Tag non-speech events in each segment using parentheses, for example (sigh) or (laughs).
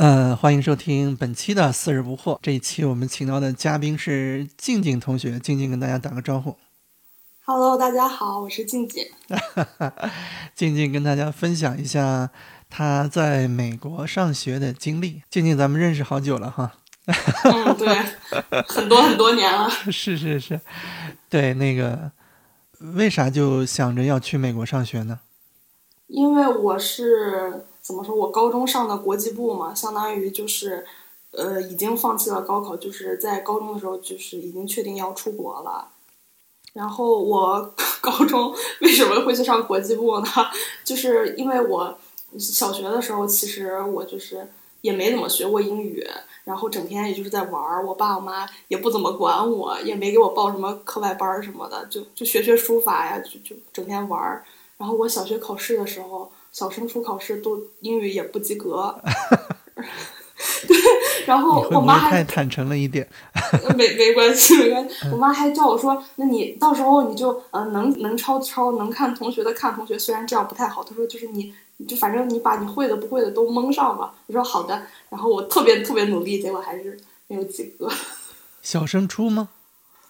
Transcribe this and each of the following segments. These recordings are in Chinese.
呃，欢迎收听本期的四日不惑。这一期我们请到的嘉宾是静静同学，静静跟大家打个招呼。Hello，大家好，我是静静。(laughs) 静静跟大家分享一下她在美国上学的经历。静静，咱们认识好久了哈。嗯，对，很多很多年了。(laughs) 是是是，对，那个为啥就想着要去美国上学呢？因为我是怎么说，我高中上的国际部嘛，相当于就是，呃，已经放弃了高考，就是在高中的时候就是已经确定要出国了。然后我 (laughs) 高中为什么会去上国际部呢？(laughs) 就是因为我小学的时候，其实我就是也没怎么学过英语，然后整天也就是在玩儿，我爸我妈也不怎么管我，也没给我报什么课外班儿什么的，就就学学书法呀，就就整天玩儿。然后我小学考试的时候，小升初考试都英语也不及格。(laughs) 对，然后我妈还太坦诚了一点？没没关系，没关系。我妈还叫我说，那你到时候你就呃能能抄抄，能看同学的看同学。虽然这样不太好，她说就是你你就反正你把你会的不会的都蒙上吧。我说好的，然后我特别特别努力，结果还是没有及格。(laughs) 小升初吗？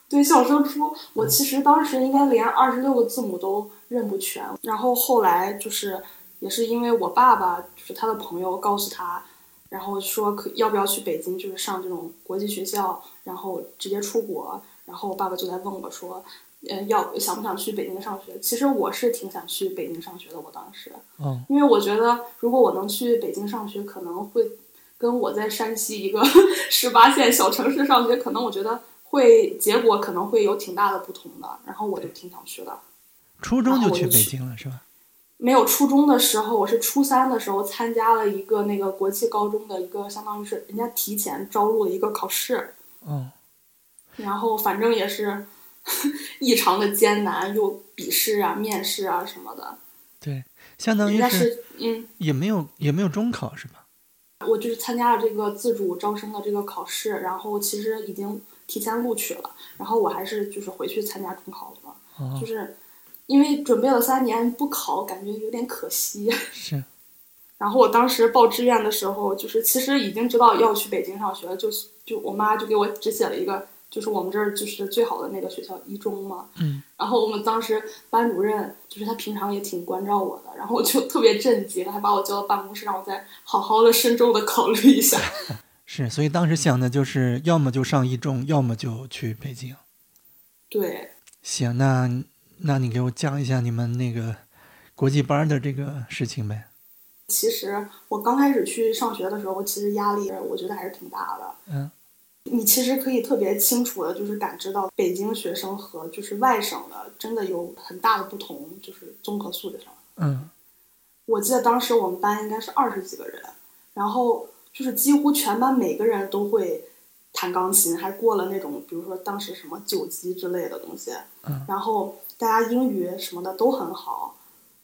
对，小升初我其实当时应该连二十六个字母都认不全，然后后来就是也是因为我爸爸就是他的朋友告诉他，然后说可要不要去北京，就是上这种国际学校，然后直接出国，然后我爸爸就在问我说，呃，要想不想去北京上学？其实我是挺想去北京上学的，我当时，嗯，因为我觉得如果我能去北京上学，可能会跟我在山西一个 (laughs) 十八线小城市上学，可能我觉得会结果可能会有挺大的不同的。然后我就挺想去的。初中就去北京了是吧？没有初中的时候，我是初三的时候参加了一个那个国际高中的一个，相当于是人家提前招录了一个考试，嗯，然后反正也是 (laughs) 异常的艰难，又笔试啊、面试啊什么的。对，相当于是是嗯，也没有也没有中考是吧？我就是参加了这个自主招生的这个考试，然后其实已经提前录取了，然后我还是就是回去参加中考了嘛，哦就，是因为准备了三年不考，感觉有点可惜。(laughs) 是，然后我当时报志愿的时候，就是其实已经知道要去北京上学了，就是就我妈就给我只写了一个，就是我们这儿就是最好的那个学校一中嘛。嗯。然后我们当时班主任就是他平常也挺关照我的，然后我就特别震惊，还把我叫到办公室，让我再好好的慎重的考虑一下。(laughs) 是，所以当时想的就是，要么就上一中，要么就去北京。对，行，那那你给我讲一下你们那个国际班的这个事情呗。其实我刚开始去上学的时候，其实压力我觉得还是挺大的。嗯，你其实可以特别清楚的，就是感知到北京学生和就是外省的真的有很大的不同，就是综合素质上。嗯，我记得当时我们班应该是二十几个人，然后就是几乎全班每个人都会弹钢琴，还过了那种比如说当时什么九级之类的东西。嗯然后大家英语什么的都很好。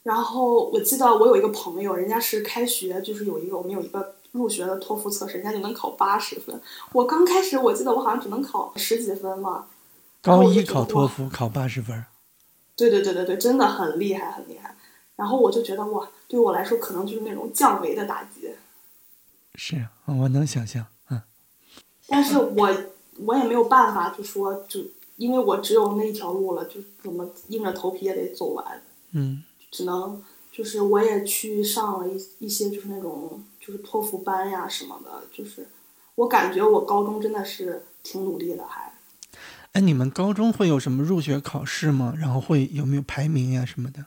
然后我记得我有一个朋友，人家是开学就是有一个我们有一个入学的托福测试，人家就能考八十分。我刚开始我记得我好像只能考十几分嘛。高一考托福考八十分，对对对对对，真的很厉害很厉害。然后我就觉得哇，对我来说可能就是那种降维的打击。是我能想象。嗯，但是我我也没有办法，就说就因为我只有那一条路了，就怎么硬着头皮也得走完，嗯，只能就是我也去上了一一些就是那种就是托福班呀什么的，就是我感觉我高中真的是挺努力的还。哎，你们高中会有什么入学考试吗？然后会有没有排名呀什么的？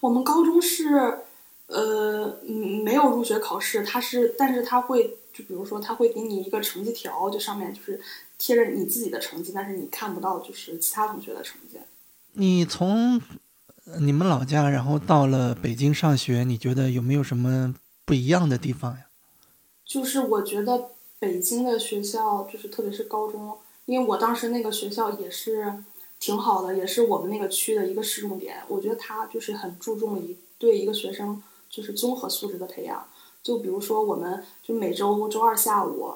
我们高中是，呃，嗯，没有入学考试，它是，但是他会，就比如说，他会给你一个成绩条，就上面就是贴着你自己的成绩，但是你看不到就是其他同学的成绩。你从呃你们老家，然后到了北京上学，你觉得有没有什么不一样的地方呀？就是我觉得北京的学校，就是特别是高中，因为我当时那个学校也是挺好的，也是我们那个区的一个市重点。我觉得他就是很注重一对一个学生就是综合素质的培养。就比如说，我们就每周周二下午，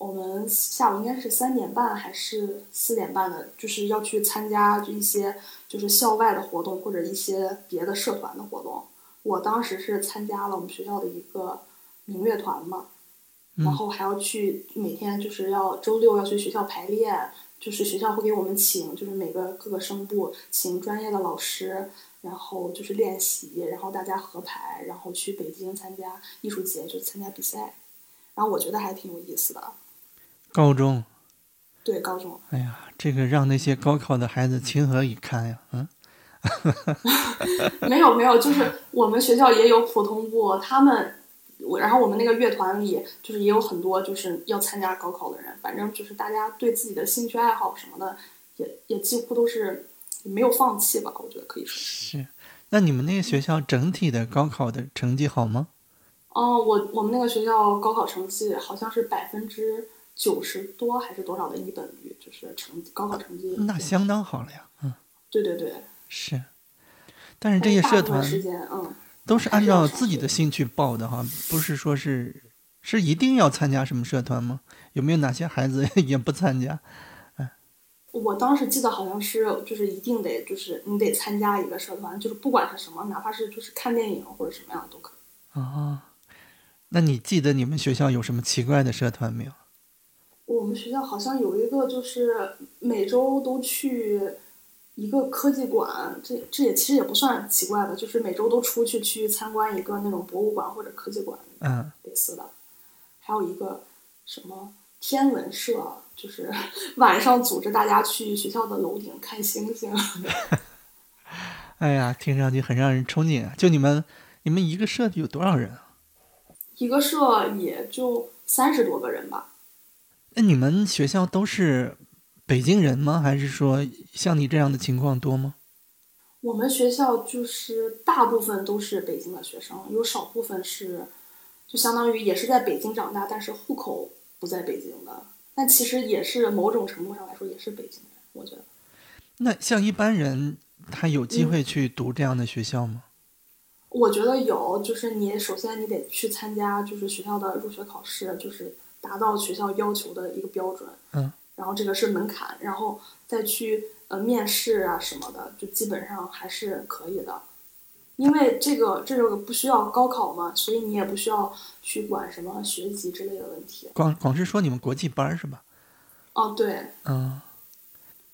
我们下午应该是三点半还是四点半的，就是要去参加一些就是校外的活动或者一些别的社团的活动。我当时是参加了我们学校的一个民乐团嘛，然后还要去每天就是要周六要去学校排练，就是学校会给我们请，就是每个各个声部请专业的老师，然后就是练习，然后大家合排，然后去北京参加艺术节，就参加比赛。然后我觉得还挺有意思的。高中，对高中，哎呀，这个让那些高考的孩子情何以堪呀！嗯，(laughs) 没有没有，就是我们学校也有普通部，他们，我然后我们那个乐团里就是也有很多就是要参加高考的人，反正就是大家对自己的兴趣爱好什么的，也也几乎都是没有放弃吧，我觉得可以说是。那你们那个学校整体的高考的成绩好吗？哦，我我们那个学校高考成绩好像是百分之九十多还是多少的一本率，就是成高考成绩。那相当好了呀，嗯。对对对。是。但是这些社团，嗯，都是按照自己的兴趣报的哈，不是说是是一定要参加什么社团吗？有没有哪些孩子也不参加？嗯，我当时记得好像是就是一定得就是你得参加一个社团，就是不管是什么，哪怕是就是看电影或者什么样都可以。啊。那你记得你们学校有什么奇怪的社团没有？我们学校好像有一个，就是每周都去一个科技馆，这这也其实也不算奇怪的，就是每周都出去去参观一个那种博物馆或者科技馆，嗯，类似的。还有一个什么天文社，就是 (laughs) 晚上组织大家去学校的楼顶看星星。(laughs) 哎呀，听上去很让人憧憬啊！就你们，你们一个社有多少人啊？一个社也就三十多个人吧。那你们学校都是北京人吗？还是说像你这样的情况多吗？我们学校就是大部分都是北京的学生，有少部分是就相当于也是在北京长大，但是户口不在北京的。但其实也是某种程度上来说也是北京人，我觉得。那像一般人，他有机会去读这样的学校吗？我觉得有，就是你首先你得去参加，就是学校的入学考试，就是达到学校要求的一个标准。嗯。然后这个是门槛，然后再去呃面试啊什么的，就基本上还是可以的。因为这个这个不需要高考嘛，所以你也不需要去管什么学籍之类的问题。广广是说你们国际班是吧？哦，对。嗯。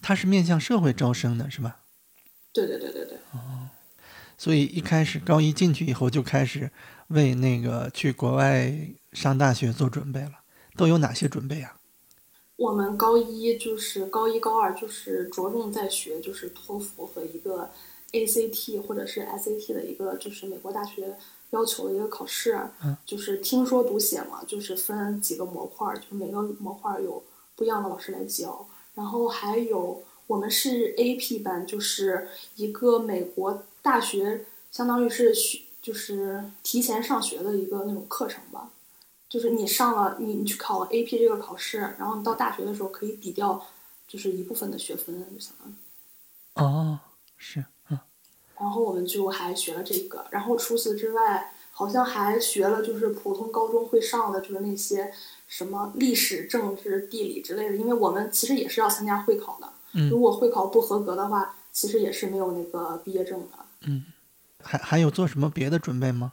他是面向社会招生的是吧？对对对对对。哦。所以一开始高一进去以后就开始为那个去国外上大学做准备了，都有哪些准备啊？我们高一就是高一高二就是着重在学就是托福和一个 ACT 或者是 SAT 的一个就是美国大学要求的一个考试，就是听说读写嘛，就是分几个模块，就每个模块有不一样的老师来教，然后还有我们是 AP 班，就是一个美国。大学相当于是学，就是提前上学的一个那种课程吧，就是你上了你你去考了 AP 这个考试，然后你到大学的时候可以抵掉，就是一部分的学分，就相当于。哦，是，嗯。然后我们就还学了这个，然后除此之外，好像还学了就是普通高中会上的，就是那些什么历史、政治、地理之类的，因为我们其实也是要参加会考的，如果会考不合格的话，其实也是没有那个毕业证的。嗯，还还有做什么别的准备吗？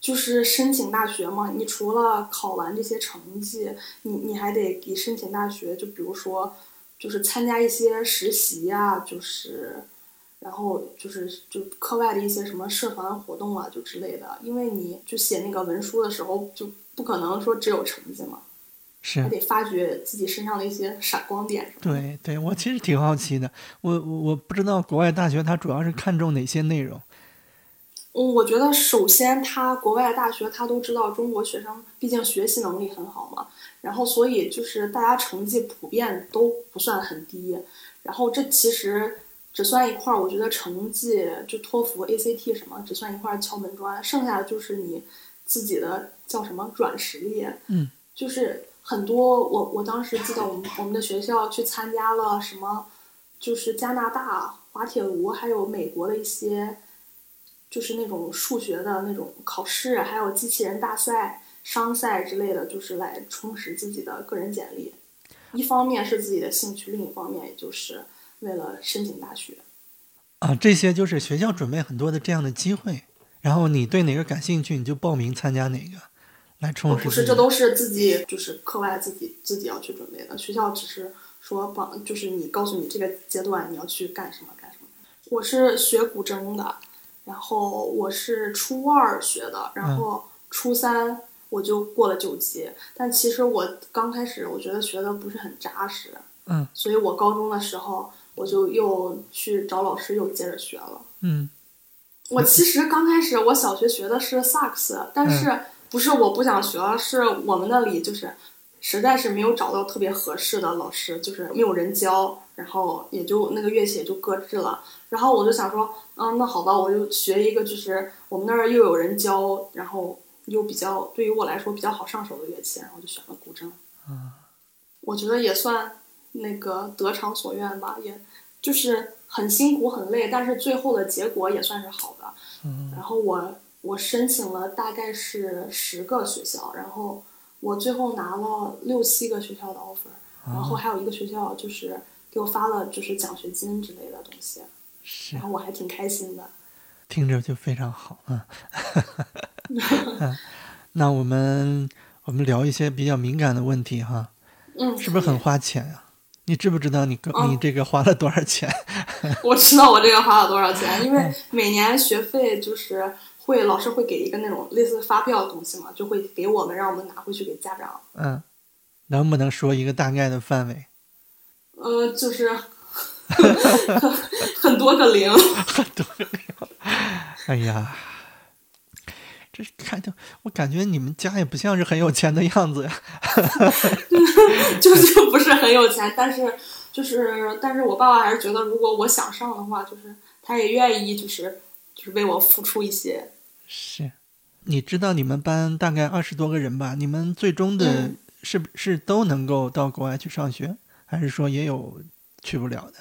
就是申请大学嘛，你除了考完这些成绩，你你还得给申请大学，就比如说，就是参加一些实习呀，就是，然后就是就课外的一些什么社团活动啊，就之类的。因为你就写那个文书的时候，就不可能说只有成绩嘛，是还得发掘自己身上的一些闪光点。对对，我其实挺好奇的，我我我不知道国外大学它主要是看重哪些内容。嗯，我觉得首先，他国外大学他都知道中国学生毕竟学习能力很好嘛，然后所以就是大家成绩普遍都不算很低，然后这其实只算一块儿，我觉得成绩就托福、ACT 什么只算一块敲门砖，剩下的就是你自己的叫什么软实力，嗯，就是很多我我当时记得我们我们的学校去参加了什么，就是加拿大滑铁卢还有美国的一些。就是那种数学的那种考试，还有机器人大赛、商赛之类的，就是来充实自己的个人简历。一方面是自己的兴趣，另一方面也就是为了申请大学。啊，这些就是学校准备很多的这样的机会，然后你对哪个感兴趣，你就报名参加哪个，来充实不是，这都是自己就是课外自己自己要去准备的。学校只是说帮，就是你告诉你这个阶段你要去干什么干什么。我是学古筝的，然后我是初二学的，然后初三我就过了九级。但其实我刚开始我觉得学的不是很扎实，嗯，所以我高中的时候我就又去找老师又接着学了。嗯我其实刚开始我小学学的是萨克斯，但是不是我不想学了，是我们那里就是实在是没有找到特别合适的老师，就是没有人教，然后也就那个乐器也就搁置了。然后我就想说，嗯，那好吧，我就学一个，就是我们那儿又有人教，然后又比较对于我来说比较好上手的乐器，然后就选了古筝。我觉得也算那个得偿所愿吧，也就是很辛苦很累，但是最后的结果也算是好的。然后我我申请了大概是十个学校，然后我最后拿了六七个学校的 offer，然后还有一个学校就是给我发了就是奖学金之类的东西，是然后我还挺开心的。听着就非常好啊。嗯 (laughs) 那我们我们聊一些比较敏感的问题哈，嗯，是不是很花钱呀、你知不知道你个嗯你这个花了多少钱？(laughs) 我知道我这个花了多少钱，因为每年学费就是会老师会给一个那种类似发票的东西嘛，就会给我们让我们拿回去给家长。嗯，能不能说一个大概的范围？呃，就是 (laughs) 很多个零。很多个零哎呀，这看着我感觉你们家也不像是很有钱的样子呀。(laughs) 就是不是很有钱，但是就是，但是我爸爸还是觉得，如果我想上的话，就是他也愿意，就是就是为我付出一些。是，你知道你们班大概二十多个人吧？你们最终的嗯是不是都能够到国外去上学，还是说也有去不了的？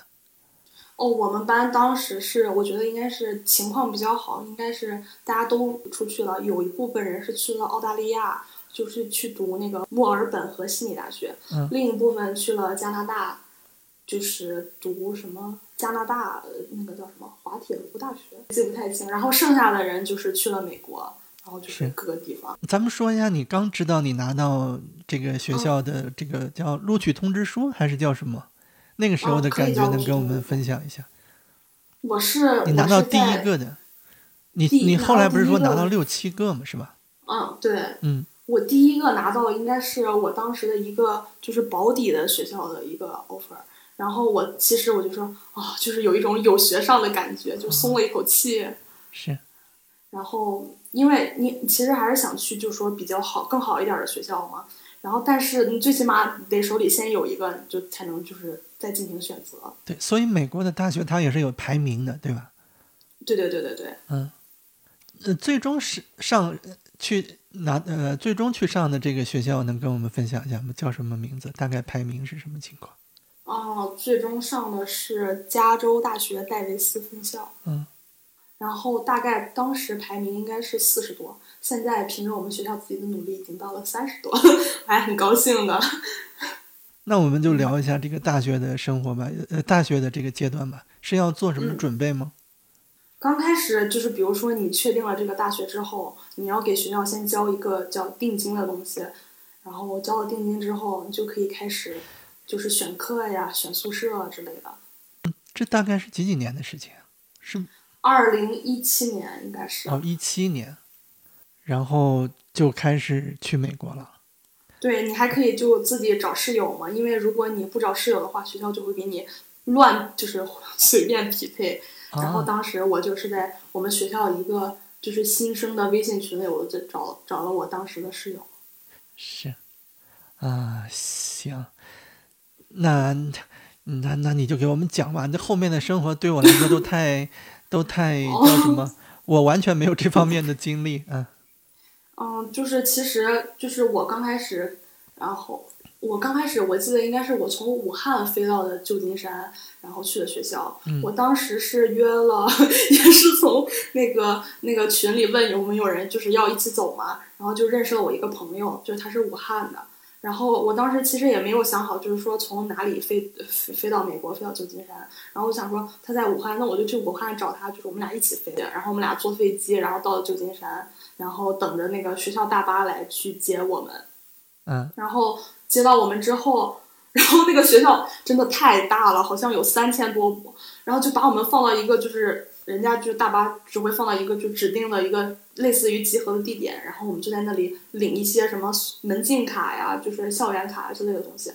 哦，我们班当时是，我觉得应该是情况比较好，应该是大家都出去了，有一部分人是去了澳大利亚，就是去读那个墨尔本和悉尼大学，嗯另一部分去了加拿大，就是读什么加拿大呃那个叫什么滑铁卢大学，记不太清。然后剩下的人就是去了美国，然后就是是各个地方。咱们说一下，你刚知道你拿到这个学校的这个叫录取通知书，还是叫什么？那个时候的感觉，能跟我们分享一下？我是你拿到第一个的，你你后来不是说拿到六七个吗，是吧？嗯，对，嗯，我第一个拿到应该是我当时的一个就是保底的学校的一个 offer，然后我其实我就说啊、就是有一种有学上的感觉，就松了一口气。是，然后因为你其实还是想去，就是说比较好、更好一点的学校嘛。然后但是你最起码得手里先有一个，就才能就是再进行选择。对，所以美国的大学它也是有排名的，对吧？对对对对对。嗯，呃，最终是上去拿呃，最终去上的这个学校，能跟我们分享一下吗？叫什么名字？大概排名是什么情况？哦，最终上的是加州大学戴维斯分校。嗯。然后大概当时排名应该是四十多，现在凭着我们学校自己的努力，已经到了三十多，(laughs) 还很高兴的。那我们就聊一下这个大学的生活吧，呃，大学的这个阶段吧，是要做什么嗯准备吗？刚开始就是，比如说你确定了这个大学之后，你要给学校先交一个叫定金的东西，然后交了定金之后，你就可以开始就是选课呀、选宿舍之类的。这大概是几几年的事情啊？是二零一七年应该是，哦，一七年，然后就开始去美国了。对你还可以就自己找室友嘛，因为如果你不找室友的话，学校就会给你乱就是 (laughs) 随便匹配。然后啊，当时我就是在我们学校一个就是新生的微信群里，我就找找了我当时的室友。是啊，行，那那那你就给我们讲吧。这后面的生活对我来说都太都太哦叫什么？(laughs) 我完全没有这方面的经历啊。嗯，就是其实就是我刚开始，然后我刚开始我记得应该是我从武汉飞到的旧金山，然后去的学校。嗯我当时是约了，(laughs) 也是从那个那个群里问有没有人就是要一起走嘛，然后就认识了我一个朋友，就是他是武汉的，然后我当时其实也没有想好，就是说从哪里飞飞飞到美国，飞到旧金山。然后我想说他在武汉，那我就去武汉找他，就是我们俩一起飞。然后我们俩坐飞机，然后到了旧金山，然后等着那个学校大巴来去接我们。嗯，然后接到我们之后，然后那个学校真的太大了，好像有三千多亩，然后就把我们放到一个就是人家就大巴只会放到一个就指定的一个类似于集合的地点，然后我们就在那里领一些什么门禁卡呀，就是校园卡之类的东西，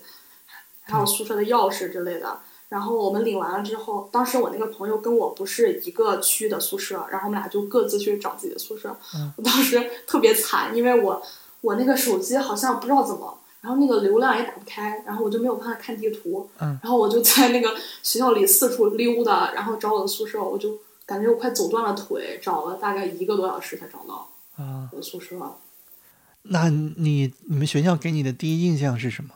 还有宿舍的钥匙之类的。然后我们领完了之后，当时我那个朋友跟我不是一个区的宿舍，然后我们俩就各自去找自己的宿舍。我当时特别惨，因为我我那个手机好像不知道怎么，然后那个流量也打不开，然后我就没有办法看地图。嗯然后我就在那个学校里四处溜达，然后找我的宿舍，我就感觉我快走断了腿，找了大概一个多小时才找到啊，我的宿舍。那你你们学校给你的第一印象是什么？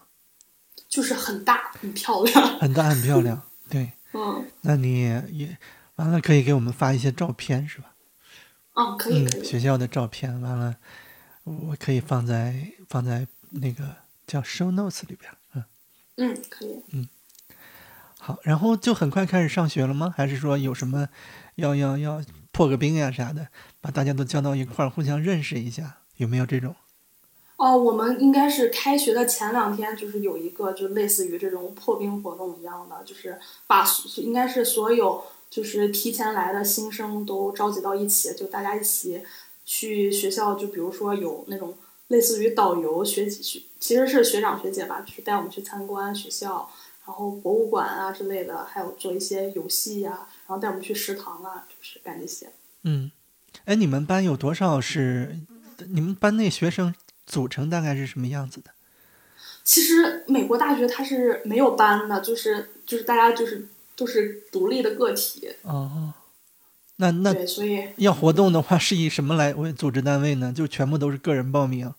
就是很大很漂亮，很大很漂亮，对。(laughs) 嗯那你也完了，可以给我们发一些照片是吧？嗯，可以可嗯，以，学校的照片，完了，我可以放在放在那个叫 show notes 里边。嗯，嗯可以。好，然后就很快开始上学了吗？还是说有什么要要要破个冰呀啥的，把大家都叫到一块儿，互相认识一下，有没有这种？哦，我们应该是开学的前两天，就是有一个就类似于这种破冰活动一样的，就是把应该是所有就是提前来的新生都召集到一起，就大家一起去学校，就比如说有那种类似于导游学学，其实是学长学姐吧，就是带我们去参观学校，然后博物馆啊之类的，还有做一些游戏呀、然后带我们去食堂啊，就是干这些。嗯，哎，你们班有多少是？你们班内学生组成大概是什么样子的？其实美国大学它是没有班的，就是就是大家就是都是独立的个体，哦，那那对，所以要活动的话，是以什么来为组织单位呢？就全部都是个人报名。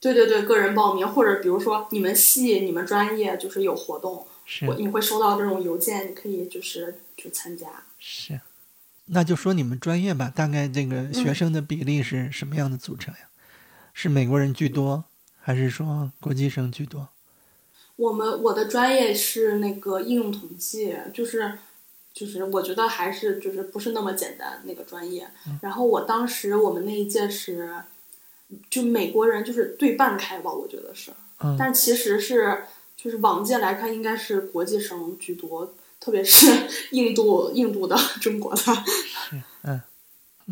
对对对，个人报名或者比如说你们系、你们专业就是有活动，是我你会收到这种邮件，你可以就是去参加。是，那就说你们专业吧，大概这个学生的比例是什么样的组成呀？是美国人居多，还是说国际生居多？我们我的专业是那个应用统计，就是就是我觉得还是就是不是那么简单那个专业。然后我当时我们那一届是，就美国人就是对半开吧，我觉得是，嗯，但其实是就是往届来看应该是国际生居多，特别是 (laughs) 印度、印度的、中国的。嗯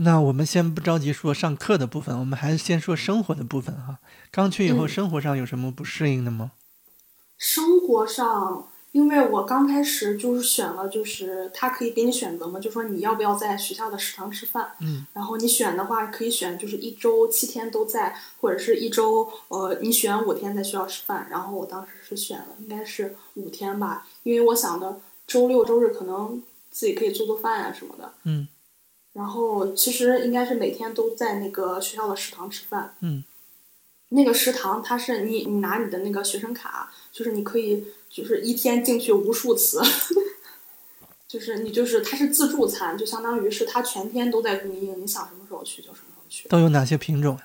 那我们先不着急说上课的部分，我们还是先说生活的部分哈。刚去以后，嗯生活上有什么不适应的吗？生活上，因为我刚开始就是选了，就是他可以给你选择嘛，就说你要不要在学校的食堂吃饭。嗯。然后你选的话，可以选就是一周七天都在，或者是一周呃你选五天在学校吃饭。然后我当时是选了，应该是五天吧，因为我想的周六周日可能自己可以做做饭啊、什么的。嗯然后其实应该是每天都在那个学校的食堂吃饭。嗯那个食堂它是你你拿你的那个学生卡，就是你可以就是一天进去无数次，(laughs) 就是你就是它是自助餐，就相当于是它全天都在供应，你想什么时候去就什么时候去。都有哪些品种呀？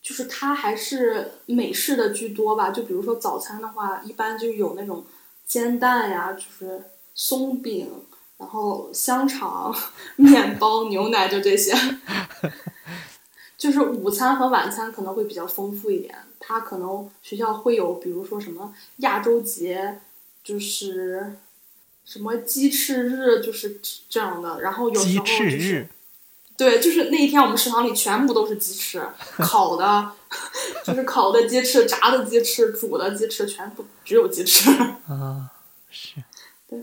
就是它还是美式的居多吧，就比如说早餐的话，一般就有那种煎蛋呀，就是松饼，然后香肠、(laughs) 面包、牛奶，就这些。(laughs) 就是午餐和晚餐可能会比较丰富一点，它可能学校会有，比如说什么亚洲节，就是什么鸡翅日，就是这样的。然后有时鸡候对，就是那一天我们食堂里全部都是鸡翅，烤的，(laughs) 就是烤的鸡翅、炸的鸡翅、煮的鸡翅，全部只有鸡翅。(laughs) 啊，是。对。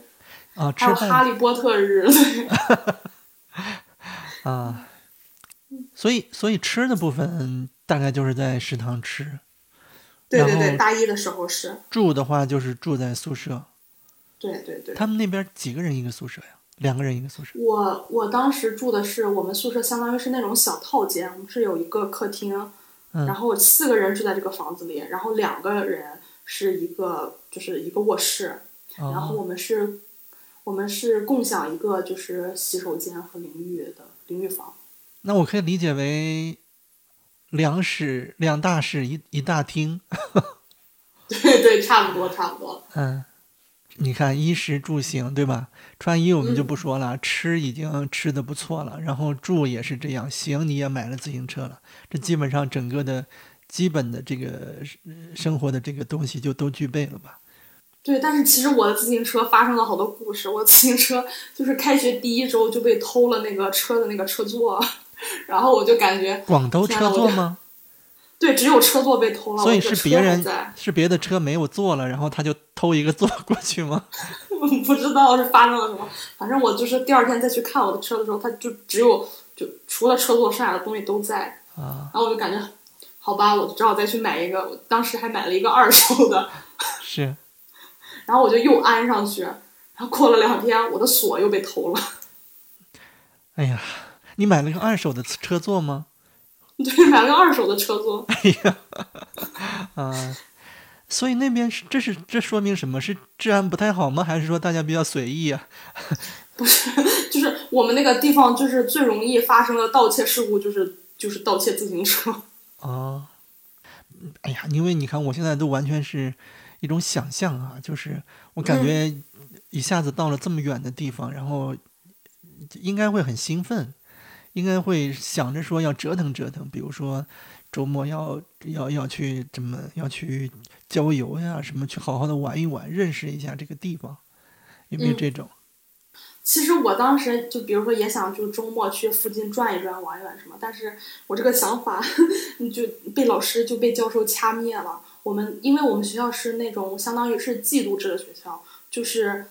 啊，吃还有哈利波特日，对 (laughs) 啊，所以所以吃的部分大概就是在食堂吃，对对对，大一的时候是，住的话就是住在宿舍。对对对。他们那边几个人一个宿舍呀？两个人一个宿舍。我我当时住的是我们宿舍，相当于是那种小套间，我们是有一个客厅，嗯然后四个人住在这个房子里，然后两个人是一个就是一个卧室，然后哦，我们是，我们是共享一个就是洗手间和淋浴的淋浴房。那我可以理解为两室两大室一一大厅。对对，差不多差不多。嗯，你看衣食住行，对吧？穿衣我们就不说了，吃已经吃的不错了，然后住也是这样，行你也买了自行车了，这基本上整个的基本的这个生活的这个东西就都具备了吧？对，但是其实我的自行车发生了好多故事。我自行车就是开学第一周就被偷了那个车的那个车座，然后我就感觉广州车座吗？(laughs) 对，只有车座被偷了，所以是别人是别的车没有座了，然后他就偷一个座过去吗？(laughs) 不知道是发生了什么，反正我就是第二天再去看我的车的时候，他就只有就除了车座，剩下的东西都在啊。然后我就感觉，好吧，我只好再去买一个。我当时还买了一个二手的，(laughs) 是。然后我就又安上去，然后过了两天，我的锁又被偷了。哎呀，你买了个二手的车座吗？(laughs) 对，买了个二手的车座。哎呀，啊，所以那边是这是这说明什么是治安不太好吗？还是说大家比较随意啊？(laughs) 不是，(laughs) 就是我们那个地方就是最容易发生的盗窃事故，就是就是盗窃自行车。啊，哎呀，因为你看我现在都完全是。一种想象啊，就是我感觉一下子到了这么远的地方，然后应该会很兴奋，应该会想着说要折腾折腾，比如说周末要要要去怎么要去郊游呀，什么去好好的玩一玩，认识一下这个地方，有没有这种？其实我当时就比如说也想就周末去附近转一转玩一玩什么，但是我这个想法 (laughs) 就被老师就被教授掐灭了。我们因为我们学校是那种相当于是季度制的学校，就是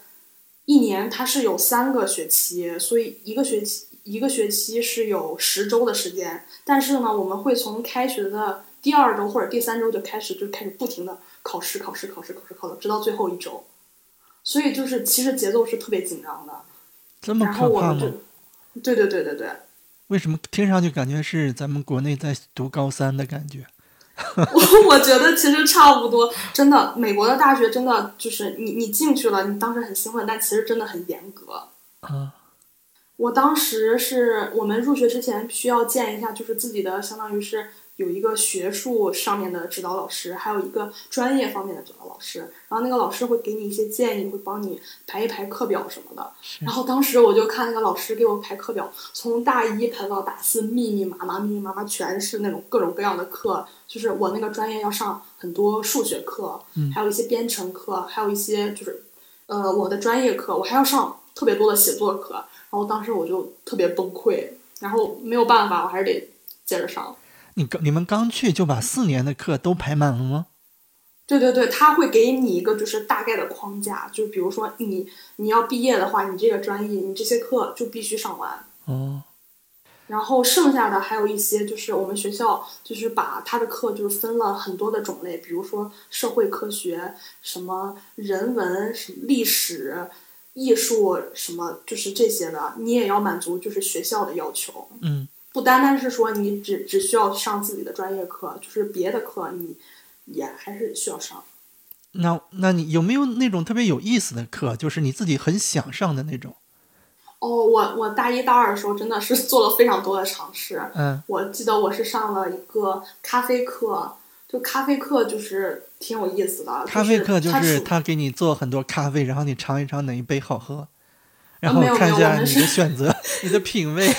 一年它是有三个学期，所以一个学期一个学期是有十周的时间。但是呢，我们会从开学的第二周或者第三周就开始就开始不停的考试，考试，考试，考试，考试，直到最后一周。所以就是其实节奏是特别紧张的。这么可怕吗？对对对对对。为什么听上去感觉是咱们国内在读高三的感觉？我 (laughs) 我觉得其实差不多，真的，美国的大学真的就是你你进去了，你当时很兴奋，但其实真的很严格。啊，我当时是我们入学之前需要见一下，就是自己的相当于是。有一个学术上面的指导老师，还有一个专业方面的指导老师，然后那个老师会给你一些建议，会帮你排一排课表什么的。然后当时我就看那个老师给我排课表，从大一排到大四，密密麻麻，密密麻麻全是那种各种各样的课。就是我那个专业要上很多数学课，还有一些编程课，还有一些就是，呃，我的专业课，我还要上特别多的写作课。然后当时我就特别崩溃，然后没有办法，我还是得接着上。你刚你们刚去就把四年的课都排满了吗？对对对，他会给你一个就是大概的框架，就比如说你你要毕业的话，你这个专业你这些课就必须上完。哦。然后剩下的还有一些就是我们学校就是把他的课就是分了很多的种类，比如说社会科学、什么人文、什么历史、艺术什么，就是这些的，你也要满足就是学校的要求。嗯。不单单是说你只只需要上自己的专业课，就是别的课你也还是需要上。那那你有没有那种特别有意思的课，就是你自己很想上的那种？哦，我我大一大二的时候真的是 (laughs) 做了非常多的尝试。嗯，我记得我是上了一个咖啡课，就咖啡课就是挺有意思的。咖啡课就是他给你做很多咖啡，然后你尝一尝哪一杯好喝。然后看一下你的选择，你的品味。(laughs)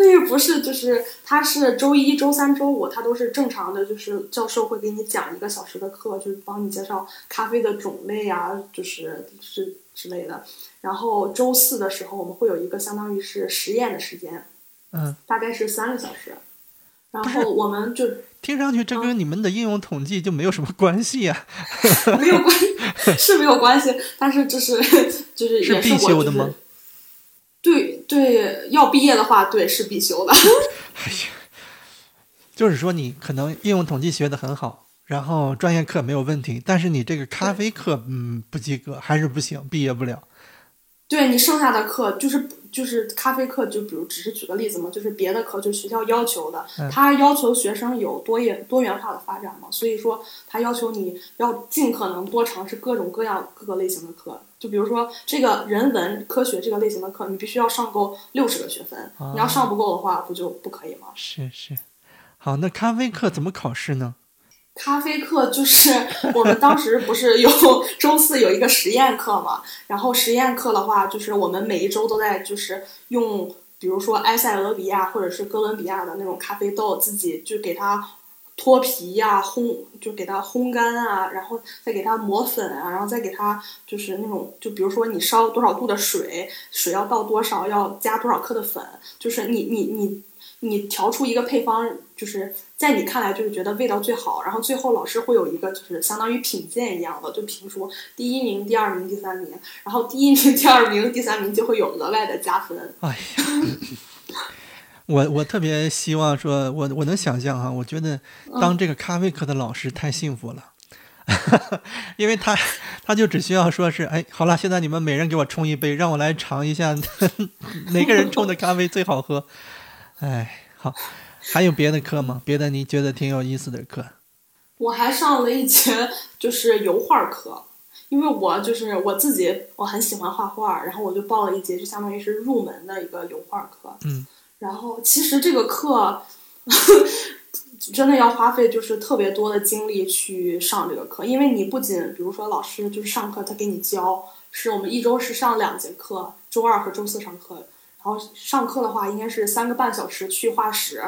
那个不是，就是他是周一周三周五，他都是正常的，就是教授会给你讲一个小时的课，就是帮你介绍咖啡的种类啊，就是是之类的。然后周四的时候，我们会有一个相当于是实验的时间，嗯，大概是三个小时。然后我们就 (laughs) 听上去这跟你们的应用统计就没有什么关系呀？(laughs) 没有关系，(laughs) 是没有关系，但是这是就是也是必修的吗？对对，要毕业的话，对是必修的。哎呀，就是说你可能应用统计学的很好，然后专业课没有问题，但是你这个咖啡课嗯不及格，还是不行，毕业不了。对你剩下的课就是就是咖啡课，就比如只是举个例子嘛，就是别的课就学校要求的，他要求学生有多元多元化的发展嘛，所以说他要求你要尽可能多尝试各种各样各个类型的课，就比如说这个人文科学这个类型的课，你必须要上够六十个学分，你要上不够的话，不就不可以吗？是是，好，那咖啡课怎么考试呢？咖啡课就是 (laughs) 我们当时不是有周四有一个实验课嘛，然后实验课的话，就是我们每一周都在就是用，比如说埃塞俄比亚或者是哥伦比亚的那种咖啡豆，自己就给它脱皮呀、烘，就给它烘干啊，然后再给它磨粉啊，然后再给它就是那种，就比如说你烧多少度的水，水要倒多少，要加多少克的粉，就是你你你你调出一个配方，就是在你看来就是觉得味道最好，然后最后老师会有一个就是相当于品鉴一样的，就评出第一名、第二名、第三名，然后第一名、(laughs) 第二名、第三名就会有额外的加分。哎呀，(laughs) 我我特别希望说，我我能想象哈，我觉得当这个咖啡课的老师太幸福了，(laughs) 因为他他就只需要说是，哎，好了，现在你们每人给我冲一杯，让我来尝一下哪个人冲的咖啡最好喝。哎，好，还有别的课吗？别的你觉得挺有意思的课？我还上了一节就是油画课，因为我就是我自己我很喜欢画画，然后我就报了一节，就相当于是入门的一个油画课。嗯，然后其实这个课 (laughs) 真的要花费就是特别多的精力去上这个课，因为你不仅比如说老师就是上课他给你教，是我们一周是上两节课，周二和周四上课，然后上课的话应该是三个半小时去画室，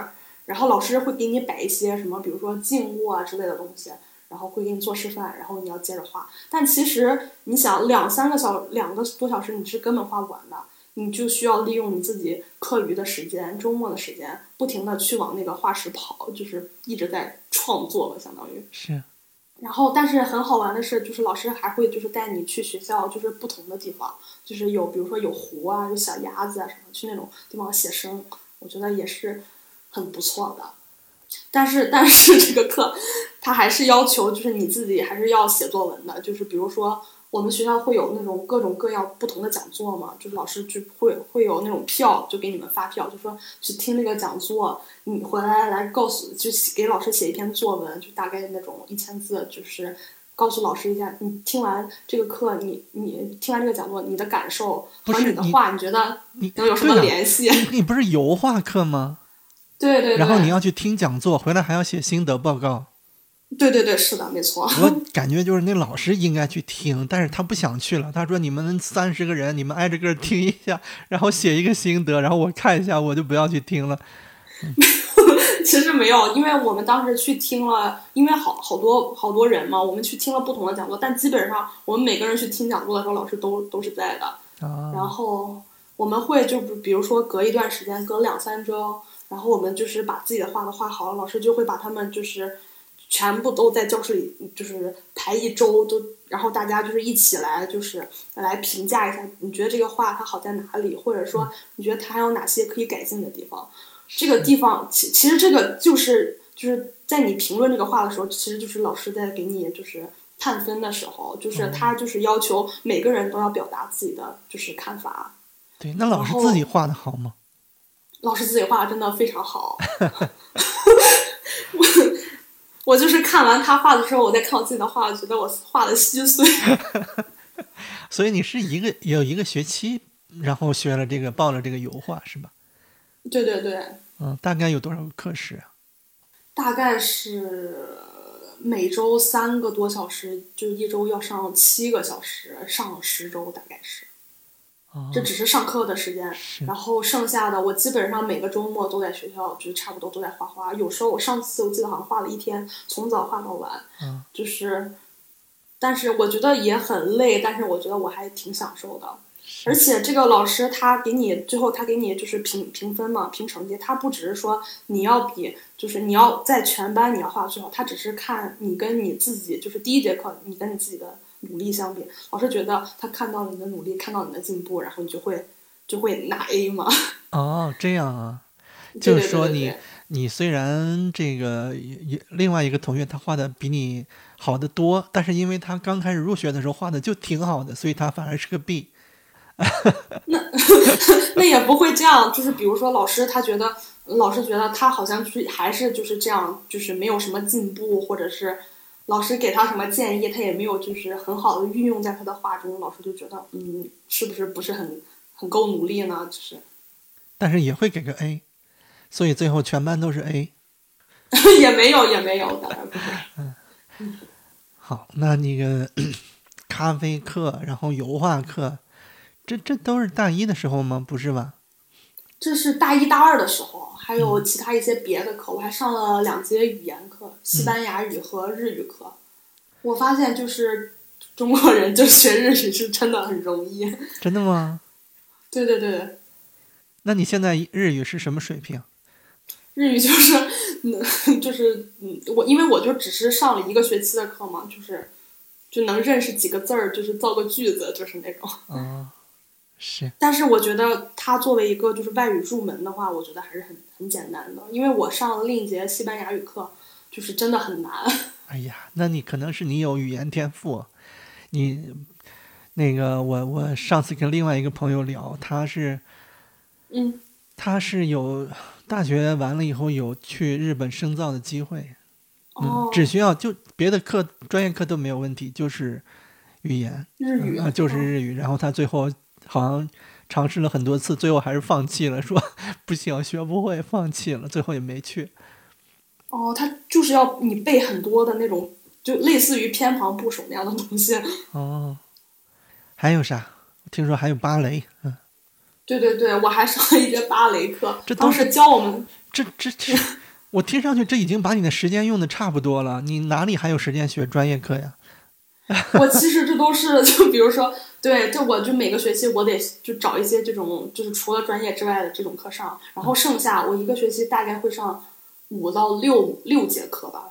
然后老师会给你摆一些什么，比如说静物啊之类的东西，然后会给你做示范，然后你要接着画。但其实你想两三个小两个多小时你是根本画不完的，你就需要利用你自己课余的时间、周末的时间，不停的去往那个画室跑，就是一直在创作吧，相当于。是，然后，但是很好玩的是，就是老师还会就是带你去学校，就是不同的地方，就是有比如说有湖啊，有小鸭子啊什么，去那种地方写生，我觉得也是很不错的。但是，但是这个课，它还是要求就是你自己还是要写作文的，就是比如说我们学校会有那种各种各样不同的讲座嘛，就是老师就会会有那种票，就给你们发票，就说去听那个讲座，你回来来告诉，就给老师写一篇作文，就大概那种一千字，就是告诉老师一下，你听完这个课，你你听完这个讲座，你的感受和你你的话，你觉得你能有什么联系？(laughs) 你不是油画课吗？对对对，然后你要去听讲座，回来还要写心得报告。对对对，是的，没错。(laughs) 我感觉就是那老师应该去听，但是他不想去了。他说：“你们三十个人，你们挨着个听一下，然后写一个心得，然后我看一下，我就不要去听了。(laughs) 其实没有，因为我们当时去听了，因为好好多好多人嘛，我们去听了不同的讲座，但基本上我们每个人去听讲座的时候，老师都都是在的。啊，然后我们会就比比如说隔一段时间，隔两三周，然后我们就是把自己的画都画好了，老师就会把他们就是全部都在教室里就是排一周，都然后大家就是一起来就是来评价一下，你觉得这个画它好在哪里，或者说你觉得它还有哪些可以改进的地方。这个地方其其实这个就是就是在你评论这个画的时候，其实就是老师在给你就是判分的时候，就是他就是要求每个人都要表达自己的就是看法。对，那老师自己画的好吗？老师自己画的真的非常好，(laughs) 我 (laughs) 我就是看完他画的时候，我再看我自己的画，我觉得我画的稀碎。(laughs) 所以你是一个有一个学期，然后学了这个，报了这个油画是吧？对对对，嗯，大概有多少个课时啊？大概是每周三个多小时，就一周要上七个小时，上了十周大概是。哦，这只是上课的时间，然后剩下的我基本上每个周末都在学校，就差不多都在画画。有时候我上次我记得好像画了一天，从早画到晚，嗯就是，但是我觉得也很累，但是我觉得我还挺享受的。而且这个老师他给你最后他给你就是评评分嘛，评成绩，他不只是说你要比就是你要在全班你要画最好，他只是看你跟你自己就是第一节课你跟你自己的努力相比，老师觉得他看到了你的努力，看到你的进步，然后你就会就会拿 A 嘛。(laughs) 哦，这样啊，就是说你对你虽然这个另外一个同学他画的比你好的多，但是因为他刚开始入学的时候画的就挺好的，所以他反而是个 B。那 (laughs) 那也不会这样，就是比如说老师他觉得，老师觉得他好像就是还是就是这样，就是没有什么进步，或者是老师给他什么建议，他也没有就是很好的运用在他的画中，老师就觉得嗯，是不是不是很很够努力呢？就是但是也会给个 A，所以最后全班都是 A。(laughs) 也没有也没有，当然不会。(laughs) 好，那那个 (clears throat) 咖啡课，然后油画课，这这都是大一的时候吗？不是吧？这是大一大二的时候，还有其他一些别的课，我还上了两节语言课，西班牙语和日语课。我发现就是中国人就学日语是真的很容易。真的吗？(laughs) 对对对。那你现在日语是什么水平？日语就是，嗯，就是嗯，我因为我就只是上了一个学期的课嘛，就是就能认识几个字儿，就是造个句子，就是那种。啊，是。但是我觉得它作为一个就是外语入门的话，我觉得还是很很简单的，因为我上了另一节西班牙语课，就是真的很难。(laughs) 哎呀，那你可能是你有语言天赋，你那个我我上次跟另外一个朋友聊，他是。嗯，他是有大学完了以后有去日本深造的机会，嗯，只需要就别的课专业课都没有问题，就是语言日语啊，就是日语。然后他最后好像尝试了很多次，最后还是放弃了，说 (laughs) 不行，学不会，放弃了，最后也没去。哦，他就是要你背很多的那种，就类似于偏旁部首那样的东西。哦，还有啥？听说还有芭蕾，嗯。对对对，我还上了一节芭蕾课，这都是教我们。这这这，我听上去这已经把你的时间用的差不多了，你哪里还有时间学专业课呀？(laughs) 我其实这都是，就比如说，对，就我就每个学期我得就找一些这种，就是除了专业之外的这种课上，然后剩下我一个学期大概会上五到六六节课吧。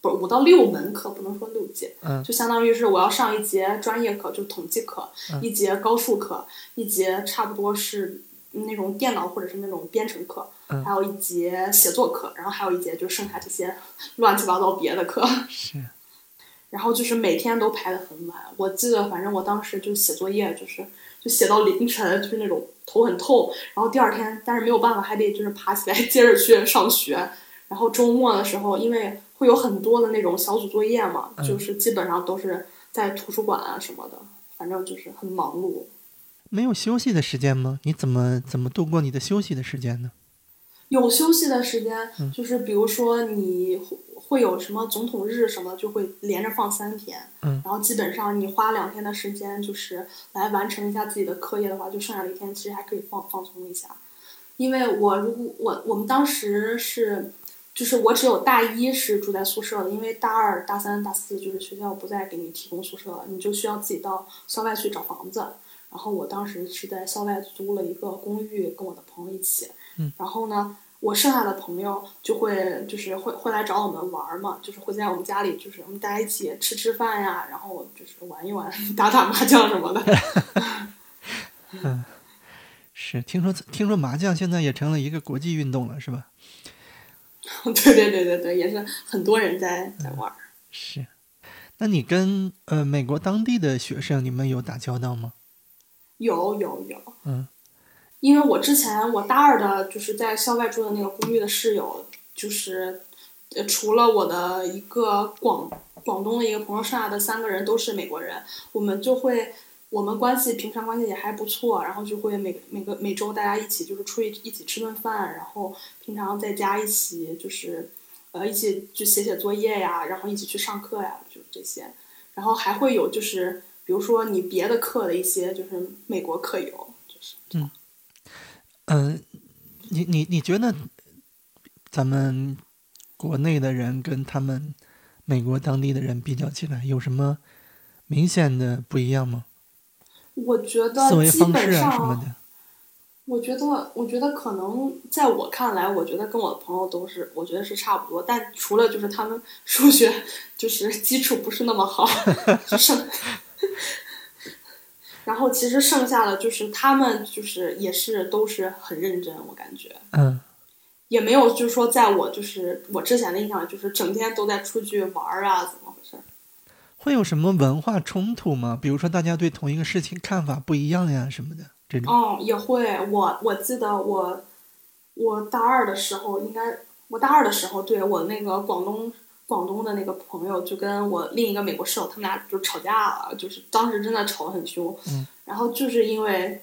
不是五到六门课，不能说六节，就相当于是我要上一节专业课，就统计课，一节高数课，一节差不多是那种电脑或者是那种编程课，还有一节写作课，然后还有一节就剩下这些乱七八糟别的课。是。(laughs) 然后就是每天都排的很晚，我记得反正我当时就写作业，就是就写到凌晨，就是那种头很痛，然后第二天但是没有办法，还得就是爬起来 (laughs) 接着去上学，然后周末的时候因为。会有很多的那种小组作业嘛，就是基本上都是在图书馆啊什么的，反正就是很忙碌。没有休息的时间吗？你怎么怎么度过你的休息的时间呢？有休息的时间，就是比如说你会有什么总统日什么，就会连着放三天。嗯。然后基本上你花两天的时间，就是来完成一下自己的课业的话，就剩下的一天其实还可以放放松一下。因为我如果我我们当时是。就是我只有大一是住在宿舍的，因为大二、大三、大四就是学校不再给你提供宿舍了，你就需要自己到校外去找房子。然后我当时是在校外租了一个公寓，跟我的朋友一起。嗯。然后呢，我剩下的朋友就会就是会会来找我们玩嘛，就是会在我们家里，就是我们大家一起吃吃饭呀，然后就是玩一玩、打打麻将什么的。(laughs) 嗯，是听说听说麻将现在也成了一个国际运动了，是吧？(laughs) 对对对对对，也是很多人在在玩。是，那你跟呃美国当地的学生，你们有打交道吗？有有有。嗯，因为我之前我大二的就是在校外住的那个公寓的室友，就是呃除了我的一个广广东的一个朋友，剩下的三个人都是美国人，我们就会。我们关系平常关系也还不错，然后就会每每个每周大家一起就是出去一起吃顿饭，然后平常在家一起就是，呃一起就写写作业呀，然后一起去上课呀，就这些，然后还会有就是比如说你别的课的一些就是美国课友，就是嗯嗯，你你你觉得咱们国内的人跟他们美国当地的人比较起来有什么明显的不一样吗？我觉得思维方式啊什么的，我觉得，我觉得可能在我看来，我觉得跟我的朋友都是，我觉得是差不多。但除了就是他们数学就是基础不是那么好，剩，(laughs) 然后其实剩下的就是他们就是也是都是很认真，我感觉，嗯，也没有就是说在我就是我之前的印象就是整天都在出去玩啊，怎么回事？会有什么文化冲突吗？比如说大家对同一个事情看法不一样呀，什么的这种。哦，也会。我我记得我我大二的时候，应该我大二的时候，对我那个广东广东的那个朋友，就跟我另一个美国室友，他们俩就吵架了，就是当时真的吵得很凶。嗯。然后就是因为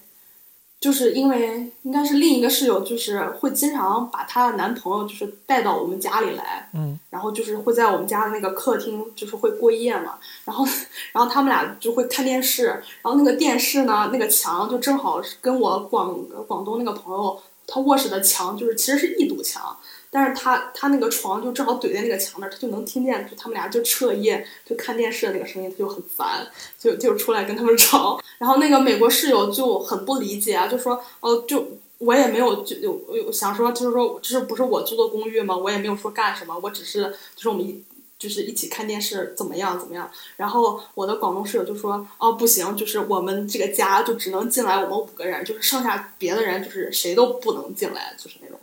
就是因为应该是另一个室友，就是会经常把她的男朋友就是带到我们家里来，嗯，然后就是会在我们家的那个客厅就是会过夜嘛，然后然后他们俩就会看电视，然后那个电视呢那个墙就正好是跟我广广东那个朋友他卧室的墙就是其实是一堵墙。但是他他那个床就正好怼在那个墙那儿，他就能听见，就他们俩就彻夜就看电视的那个声音，他就很烦，就就出来跟他们吵。然后那个美国室友就很不理解啊，就说哦，就我也没有就有有想说，就是说这不是我租的公寓吗？我也没有说干什么，我只是就是我们一就是一起看电视怎么样怎么样。然后我的广东室友就说哦不行，就是我们这个家就只能进来我们五个人，就是剩下别的人就是谁都不能进来，就是那种。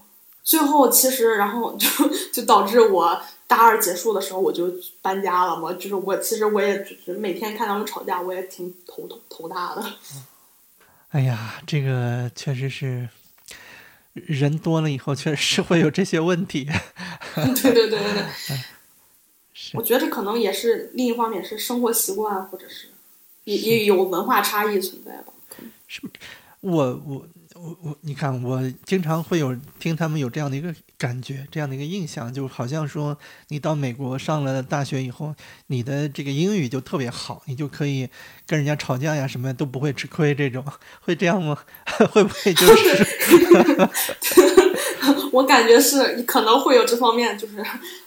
最后其实，然后就就导致我大二结束的时候我就搬家了嘛。就是我其实我也就是每天看他们吵架，我也挺头头头大的。(laughs) 哎呀，这个确实是人多了以后，确实是会有这些问题。(laughs) 对对对对对，(laughs) 是我觉得这可能也是另一方面是生活习惯，或者是也也有文化差异存在吧。可能我我我我，你看，我经常会有听他们有这样的一个感觉，这样的一个印象，就好像说你到美国上了大学以后，你的这个英语就特别好，你就可以跟人家吵架呀，什么都不会吃亏，这种会这样吗？(laughs) 会不会就是？(laughs) 我感觉是可能会有这方面，就是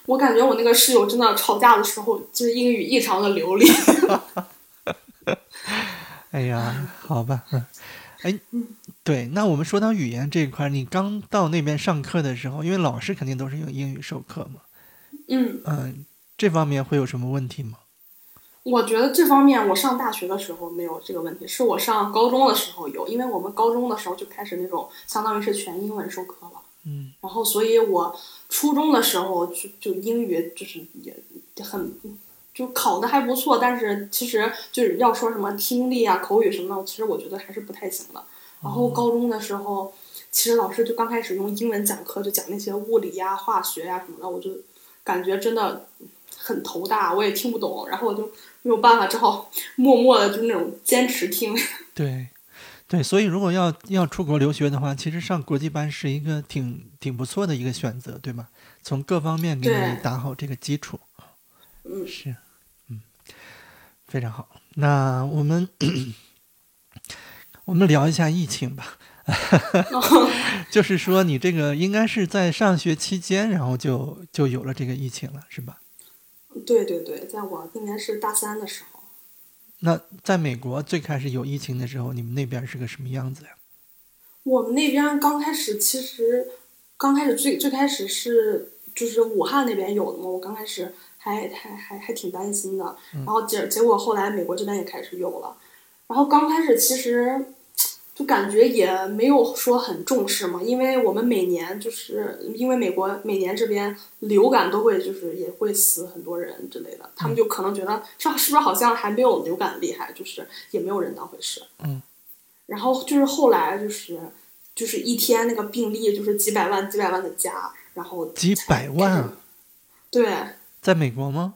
我感觉我那个室友真的吵架的时候，就是英语异常的流利。(laughs) 哎呀，好吧，嗯，哎，对，那我们说到语言这一块，你刚到那边上课的时候，因为老师肯定都是用英语授课嘛，嗯，嗯，这方面会有什么问题吗？我觉得这方面我上大学的时候没有这个问题，是我上高中的时候有，因为我们高中的时候就开始那种相当于是全英文授课了。嗯，然后所以我初中的时候就就英语就是也很就考的还不错，但是其实就是要说什么听力啊、口语什么的，其实我觉得还是不太行的。然后高中的时候，其实老师就刚开始用英文讲课，就讲那些物理呀、化学呀什么的，我就感觉真的很头大，我也听不懂，然后我就没有办法，只好 (laughs) 默默的就那种坚持听。(laughs) 对，对，所以如果要要出国留学的话，其实上国际班是一个挺挺不错的一个选择，对吗？从各方面给你打好这个基础。嗯是，嗯，非常好。那我们我们聊一下疫情吧。(laughs) 就是说，你这个应该是在上学期间，然后就就有了这个疫情了，是吧？对对对，在我应该是大三的时候。那在美国最开始有疫情的时候，你们那边是个什么样子呀？我们那边刚开始其实刚开始最最开始是就是武汉那边有的嘛，我刚开始还还还还挺担心的，然后结结果后来美国这边也开始有了，然后刚开始其实就感觉也没有说很重视嘛，因为我们每年就是因为美国每年这边流感都会就是也会死很多人之类的，他们就可能觉得这是不是好像还没有流感厉害，就是也没有人当回事。嗯。然后就是后来就是就是一天那个病例就是几百万几百万的加，然后几百万啊！对在美国吗？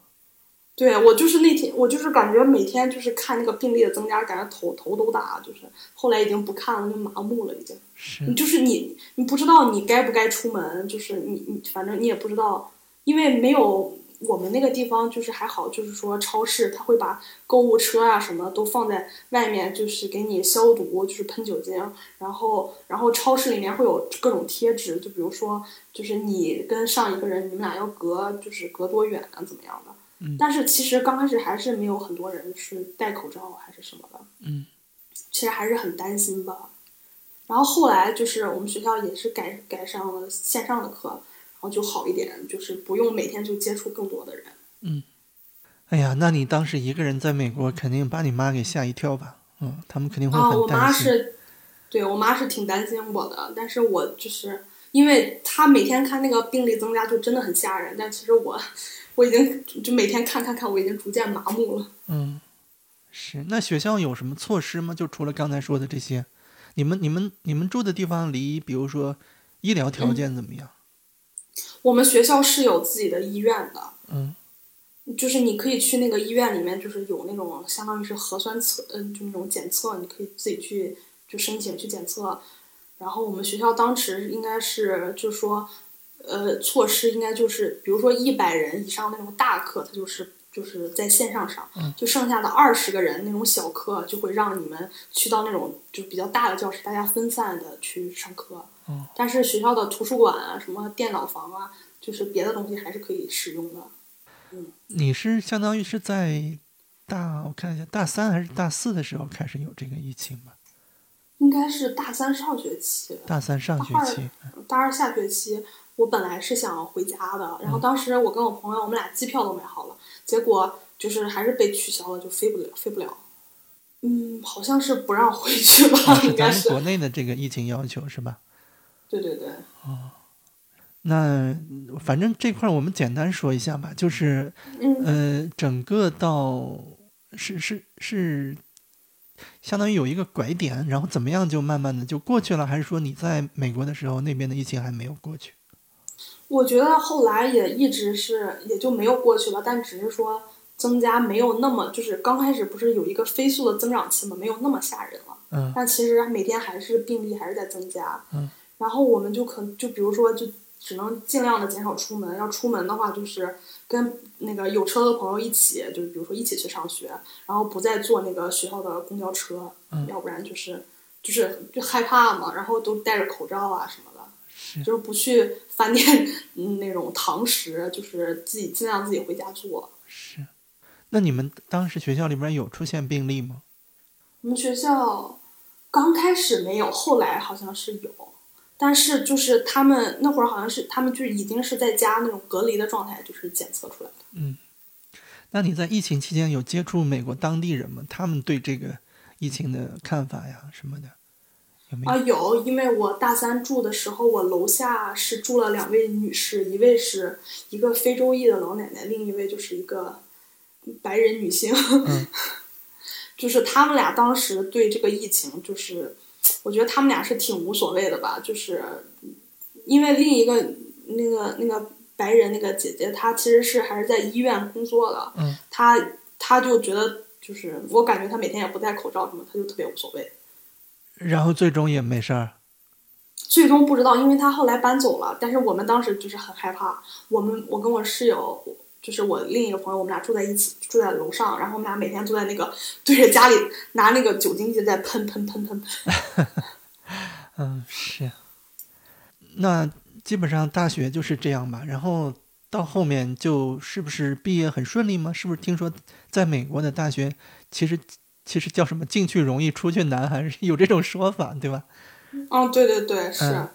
对，我就是那天我就是感觉每天就是看那个病例的增加，感觉头头都大，就是后来已经不看了，就麻木了已经。是你就是你，你不知道你该不该出门，就是你你反正你也不知道，因为没有我们那个地方就是还好，就是说超市他会把购物车啊什么都放在外面，就是给你消毒，就是喷酒精，然后然后超市里面会有各种贴纸，就比如说就是你跟上一个人你们俩要隔就是隔多远啊怎么样的。但是其实刚开始还是没有很多人是戴口罩还是什么的，嗯，其实还是很担心吧。然后后来就是我们学校也是改改上了线上的课，然后就好一点，就是不用每天就接触更多的人。嗯哎呀，那你当时一个人在美国，肯定把你妈给吓一跳吧？嗯，他们肯定会很担心。妈是，对我妈是挺担心我的，但是我就是因为她每天看那个病例增加，就真的很吓人。但其实我我已经就每天看看看，我已经逐渐麻木了。嗯，是。那学校有什么措施吗？就除了刚才说的这些，你们、你们、你们住的地方离，比如说医疗条件怎么样？我们学校是有自己的医院的，嗯，就是你可以去那个医院里面，就是有那种相当于是核酸测，嗯、就那种检测，你可以自己去就就申请去检测。然后我们学校当时应该是就是说，呃，措施应该就是，比如说一百人以上那种大课，它就是就是在线上上，就剩下的二十个人那种小课，就会让你们去到那种就比较大的教室，大家分散的去上课。嗯但是学校的图书馆啊，什么电脑房啊，就是别的东西还是可以使用的。你是相当于是在大我看一下大三还是大四的时候开始有这个疫情吧？应该是大三上学期，大三上学期，大二下学期，我本来是想回家的，然后当时我跟我朋友，我们俩机票都买好了，结果就是还是被取消了，就飞不了，飞不了。嗯，好像是不让回去吧，应该是。咱们国内的这个疫情要求是吧？对对对，哦那反正这块儿我们简单说一下吧，就是嗯，呃，整个到是是是，相当于有一个拐点，然后怎么样就慢慢的就过去了，还是说你在美国的时候那边的疫情还没有过去？我觉得后来也一直是也就没有过去了，但只是说增加没有那么，就是刚开始不是有一个飞速的增长期嘛，没有那么吓人了。嗯但其实每天还是病例还是在增加。嗯。然后我们就可就比如说就只能尽量的减少出门，要出门的话就是跟那个有车的朋友一起，就是比如说一起去上学，然后不再坐那个学校的公交车，嗯要不然就是就是就害怕嘛，然后都戴着口罩啊什么的。是就是不去饭店嗯那种堂食，就是自己尽量自己回家做。是。那你们当时学校里边有出现病例吗？我们学校刚开始没有，后来好像是有，但是就是他们那会儿好像是他们就已经是在家那种隔离的状态，就是检测出来的。嗯那你在疫情期间有接触美国当地人吗？他们对这个疫情的看法呀什么的，有没有？啊，有，因为我大三住的时候，我楼下是住了两位女士，一位是一个非洲裔的老奶奶，另一位就是一个白人女性。嗯 (laughs) 就是他们俩当时对这个疫情，就是我觉得他们俩是挺无所谓的吧，就是因为另一个那个那个白人那个姐姐，她其实是还是在医院工作的，嗯她她就觉得就是我感觉她每天也不戴口罩什么，她就特别无所谓。然后最终也没事儿。最终不知道，因为她后来搬走了，但是我们当时就是很害怕。我们我跟我室友，就是我另一个朋友，我们俩住在一起，住在楼上，然后我们俩每天坐在那个对着家里拿那个酒精机在喷喷喷喷喷。(laughs) 嗯，是。那基本上大学就是这样吧。然后到后面就是不是毕业很顺利吗？是不是听说在美国的大学其实其实叫什么进去容易出去难，还是有这种说法，对吧？嗯，对对对，是、嗯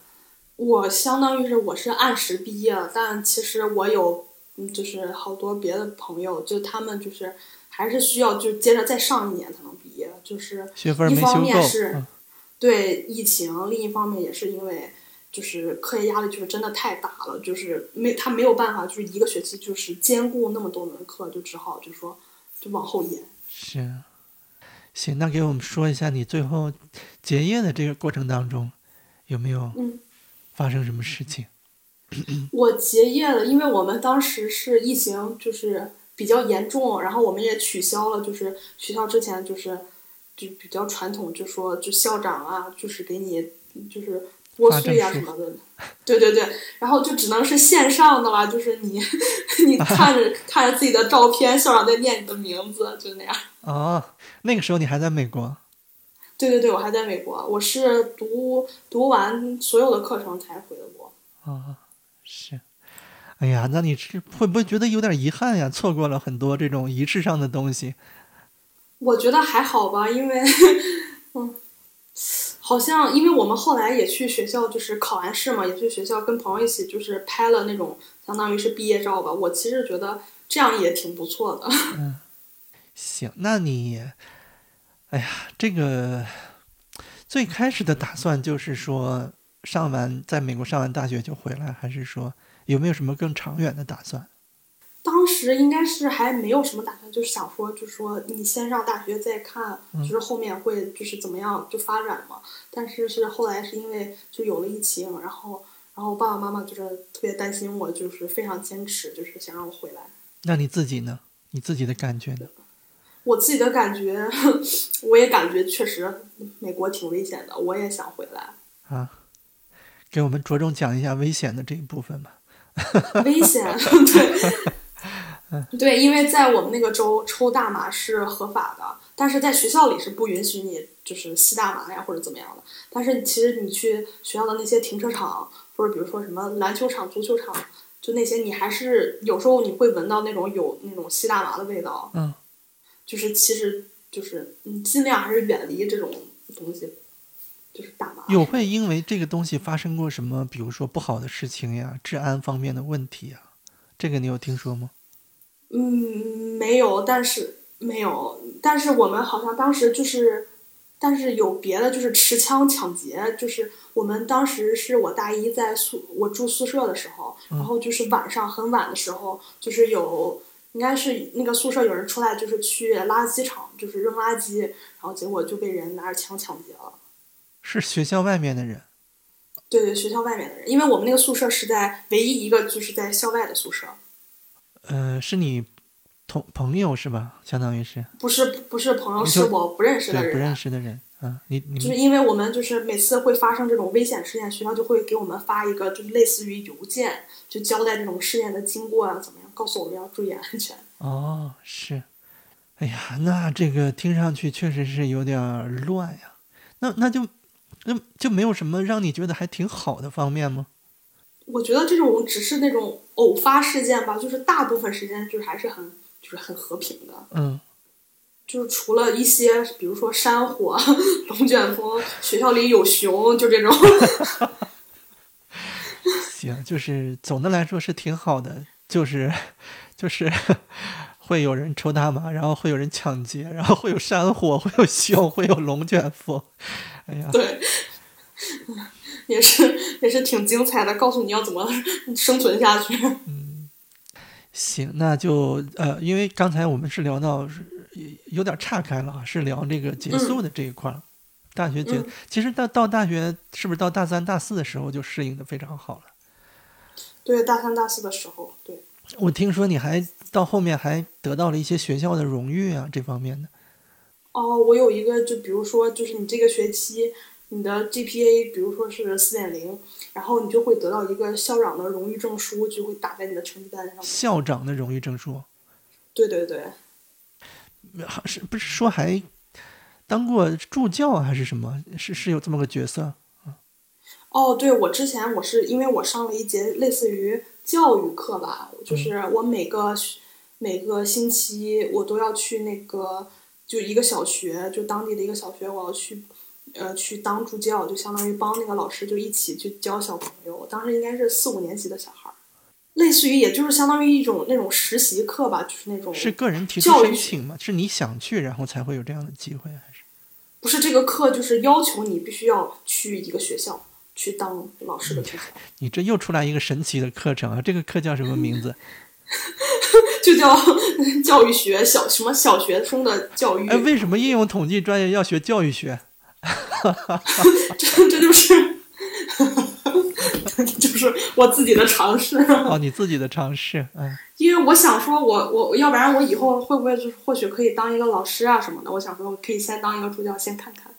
我相当于是我是按时毕业了，但其实我有嗯，就是好多别的朋友，就他们就是还是需要就接着再上一年才能毕业，就是学分一方没修够。面是嗯对疫情，另一方面也是因为就是课业压力就是真的太大了，就是没他没有办法，就是一个学期就是兼顾那么多门课，就只好就说就往后延。是。行，那给我们说一下你最后结业的这个过程当中，有没有嗯发生什么事情？(clears throat) 我结业了，因为我们当时是疫情就是比较严重，然后我们也取消了，就是学校之前就是就比较传统，就说就校长啊，就是给你就是拨穗啊发证书什么的，对对对，然后就只能是线上的了，就是你 (laughs) 你看着 (laughs) 看着自己的照片，校长在念你的名字，就那样。哦，那个时候你还在美国。对对对，我还在美国，我是读读完所有的课程才回的国。啊，是。哎呀，那你是会不会觉得有点遗憾呀？错过了很多这种仪式上的东西。我觉得还好吧，因为，嗯，好像因为我们后来也去学校，就是考完试嘛，也去学校跟朋友一起，就是拍了那种相当于是毕业照吧。我其实觉得这样也挺不错的。(laughs) 嗯行，那你，哎呀，这个最开始的打算就是说上完在美国上完大学就回来，还是说有没有什么更长远的打算？当时应该是还没有什么打算，就是想说，就是说你先上大学再看，就是后面会就是怎么样就发展嘛。但是是后来是因为就有了疫情，然后然后爸爸妈妈就是特别担心我，就是非常坚持，就是想让我回来。那你自己呢？你自己的感觉呢？(laughs) 我自己的感觉，(laughs) 我也感觉确实美国挺危险的，我也想回来。啊，给我们着重讲一下危险的这一部分吧。危险，(laughs) 对，对，因为在我们那个州抽大麻是合法的，但是在学校里是不允许你就是吸大麻呀或者怎么样的。但是其实你去学校的那些停车场，或者比如说什么篮球场、足球场，就那些你还是有时候你会闻到那种有那种吸大麻的味道。嗯，就是其实就是你尽量还是远离这种东西，就是大麻。有会因为这个东西发生过什么，比如说不好的事情呀，治安方面的问题呀？这个你有听说吗？嗯，没有，但是没有，但是我们好像当时就是，但是有别的，就是持枪抢劫，就是我们当时是我大一在宿，我住宿舍的时候，然后就是晚上很晚的时候，就是有应该是那个宿舍有人出来，就是去垃圾场，就是扔垃圾，然后结果就被人拿着枪抢劫了。是学校外面的人。对对，学校外面的人，因为我们那个宿舍是在唯一一个就是在校外的宿舍，呃，是你同朋友是吧？相当于是不是不是朋友，是我不认识的人。对不认识的人啊，你你就是因为我们就是每次会发生这种危险事件，学校就会给我们发一个就是类似于邮件，就交代这种事件的经过啊，怎么样，告诉我们要注意安全。(laughs) 哦是，哎呀，那这个听上去确实是有点乱呀。那那就那就没有什么让你觉得还挺好的方面吗？我觉得这种只是那种偶发事件吧，就是大部分时间就是还是很就是很和平的，嗯，就是除了一些比如说山火、(laughs) 龙卷风，学校里有熊，就这种。(laughs) 行，就是总的来说是挺好的，就是 (laughs) 就是会有人抽大麻，然后会有人抢劫，然后会有山火，(laughs) 会有熊，会有龙卷风。哎呀，对，(laughs) 也是也是挺精彩的，告诉你要怎么 (laughs) 生存下去。嗯行，那就呃，因为刚才我们是聊到是有点岔开了啊，是聊这个结束的这一块儿。大学结，嗯其实到到大学是不是到大三、大四的时候就适应的非常好了？对，大三、大四的时候，对。我听说你还到后面还得到了一些学校的荣誉啊，这方面的。哦，我有一个，就比如说，就是你这个学期你的 GPA，比如说是四点零，然后你就会得到一个校长的荣誉证书，就会打在你的成绩单上。校长的荣誉证书，对对对，好是不是说还当过助教啊还是什么？是是有这么个角色？哦，对，我之前我是因为我上了一节类似于教育课吧，就是我每个每个星期我都要去那个就一个小学，就当地的一个小学，我要去呃去当助教，就相当于帮那个老师就一起去教小朋友。我当时应该是四五年级的小孩儿，类似于也就是相当于一种那种实习课吧，就是那种是个人提出教育申请吗？是你想去，然后才会有这样的机会，还是？不是这个课就是要求你必须要去一个学校去当老师的助教。你这又出来一个神奇的课程啊！这个课叫什么名字？(laughs) 就叫 (laughs) 教育学小什么小学生的教育，哎，为什么应用统计专业要学教育学？(laughs) 这这就是就是我自己的尝试，哦，你自己的尝试，嗯，因为我想说我我要不然我以后会不会就是或许可以当一个老师啊什么的，我想说我可以先当一个助教先看看。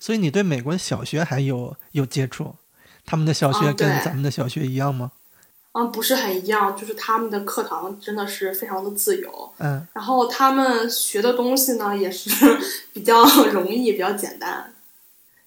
所以你对美国的小学还有有接触？他们的小学跟咱们的小学一样吗？嗯，不是很一样，就是他们的课堂真的是非常的自由，嗯，然后他们学的东西呢也是 (laughs) 比较 (laughs) 容易、比较简单。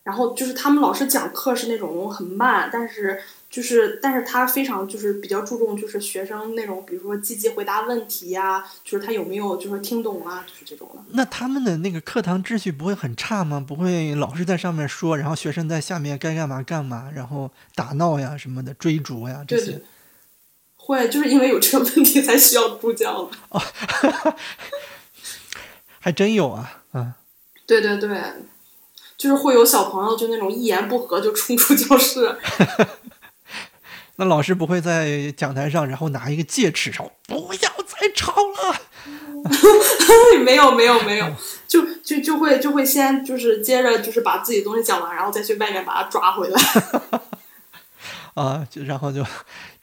然后就是他们老师讲课是那种很慢，但是就是但是他非常就是比较注重就是学生那种比如说积极回答问题呀、就是他有没有就是听懂啊，就是这种的。那他们的那个课堂秩序不会很差吗？不会老师在上面说，然后学生在下面该干嘛干嘛，然后打闹呀什么的，追逐呀这些对对。会就是因为有这个问题才需要助教的。(laughs) 还真有啊，嗯，对对对，就是会有小朋友就那种一言不合就冲出教室。(laughs) 那老师不会在讲台上，然后拿一个戒尺说不要再吵了。(laughs) 没有没有没有，就就就会就会先就是接着就是把自己东西讲完，然后再去外面把他抓回来。(laughs) 啊，就然后就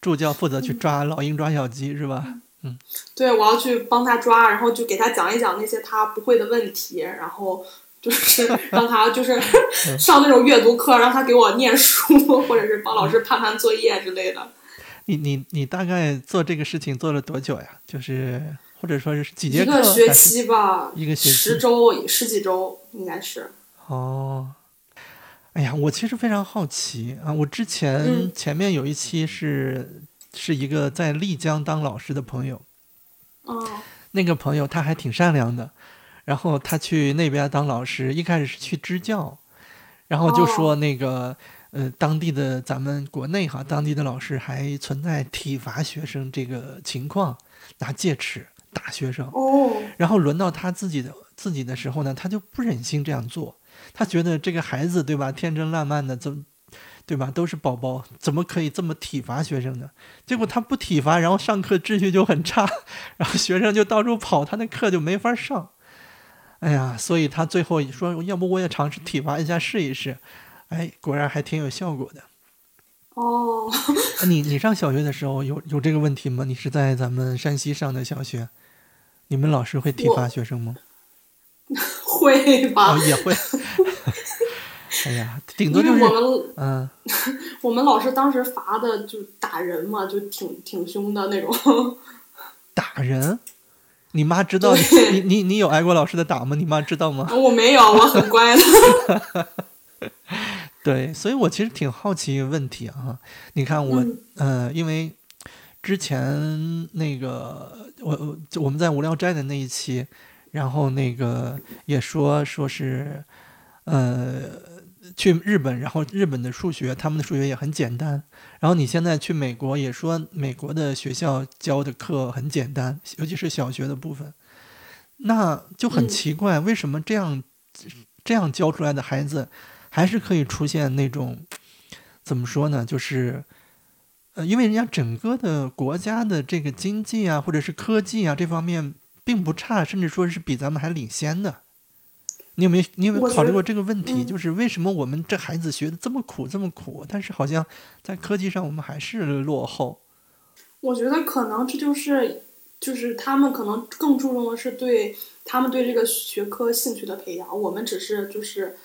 助教负责去抓老鹰抓小鸡是吧？嗯，对，我要去帮他抓，然后就给他讲一讲那些他不会的问题，然后就是让他就是上那种阅读课，让他给我念书，或者是帮老师判判作业之类的。你你你大概做这个事情做了多久呀？就是或者说是几节课？一个学期吧，一个学期，十周十几周应该是。哦，哎呀，我其实非常好奇啊！我之前前面有一期是是一个在丽江当老师的朋友，哦，那个朋友他还挺善良的，然后他去那边当老师，一开始是去支教，然后就说那个。呃，当地的咱们国内哈，当地的老师还存在体罚学生这个情况，拿戒尺打学生。哦。然后轮到他自己的自己的时候呢，他就不忍心这样做。他觉得这个孩子对吧，天真烂漫的，怎对吧，都是宝宝，怎么可以这么体罚学生呢？结果他不体罚，然后上课秩序就很差，(laughs) 然后学生就到处跑，他那课就没法上。哎呀，所以他最后说，要不我也尝试体罚一下试一试。哎，果然还挺有效果的。哦，你你上小学的时候有有这个问题吗？你是在咱们山西上的小学，你们老师会体罚学生吗？会吧，也会。(laughs) 哎呀，顶多就是我们嗯，(laughs) 我们老师当时罚的就打人嘛，就挺挺凶的那种。打人？你妈知道你你你你有挨过老师的打吗？你妈知道吗？我没有，我很乖的。(laughs) 对，所以我其实挺好奇一个问题啊。你看我，呃，因为之前那个我我们在无聊斋的那一期，然后那个也说说是，呃，去日本，然后日本的数学，他们的数学也很简单。然后你现在去美国，也说美国的学校教的课很简单，尤其是小学的部分，那就很奇怪，为什么这样这样教出来的孩子？还是可以出现那种，怎么说呢？就是，呃，因为人家整个的国家的这个经济啊，或者是科技啊这方面并不差，甚至说是比咱们还领先的。你有没有你有没有考虑过这个问题？就是为什么我们这孩子学的这么苦这么苦，但是好像在科技上我们还是落后？我觉得可能这就是，就是他们可能更注重的是对他们对这个学科兴趣的培养，我们只是就是。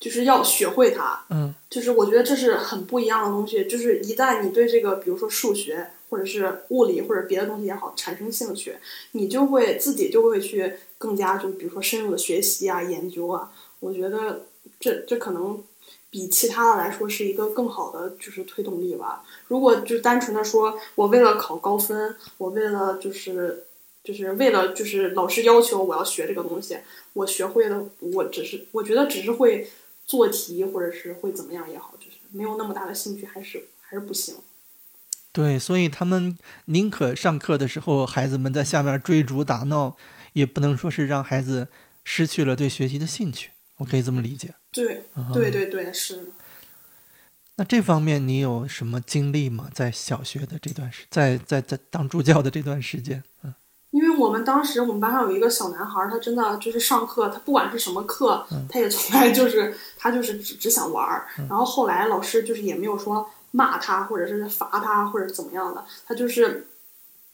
就是要学会它，嗯，就是我觉得这是很不一样的东西。就是一旦你对这个，比如说数学，或者是物理，或者别的东西也好，产生兴趣，你就会自己就会去更加，就比如说深入的学习啊、研究啊。我觉得这这可能比其他的来说是一个更好的就是推动力吧。如果就单纯的说我为了考高分，我为了就是就是为了就是老师要求我要学这个东西，我学会了，我只是我觉得只是会。做题或者是会怎么样也好，就是没有那么大的兴趣，还是还是不行。对，所以他们宁可上课的时候孩子们在下面追逐打闹，也不能说是让孩子失去了对学习的兴趣。我可以这么理解。对，对对对，是。那这方面你有什么经历吗？在小学的这段时，在在在当助教的这段时间，嗯。因为我们当时我们班上有一个小男孩，他真的就是上课，他不管是什么课，他也从来就是他就是只只想玩儿。然后后来老师就是也没有说骂他，或者是罚他，或者怎么样的，他就是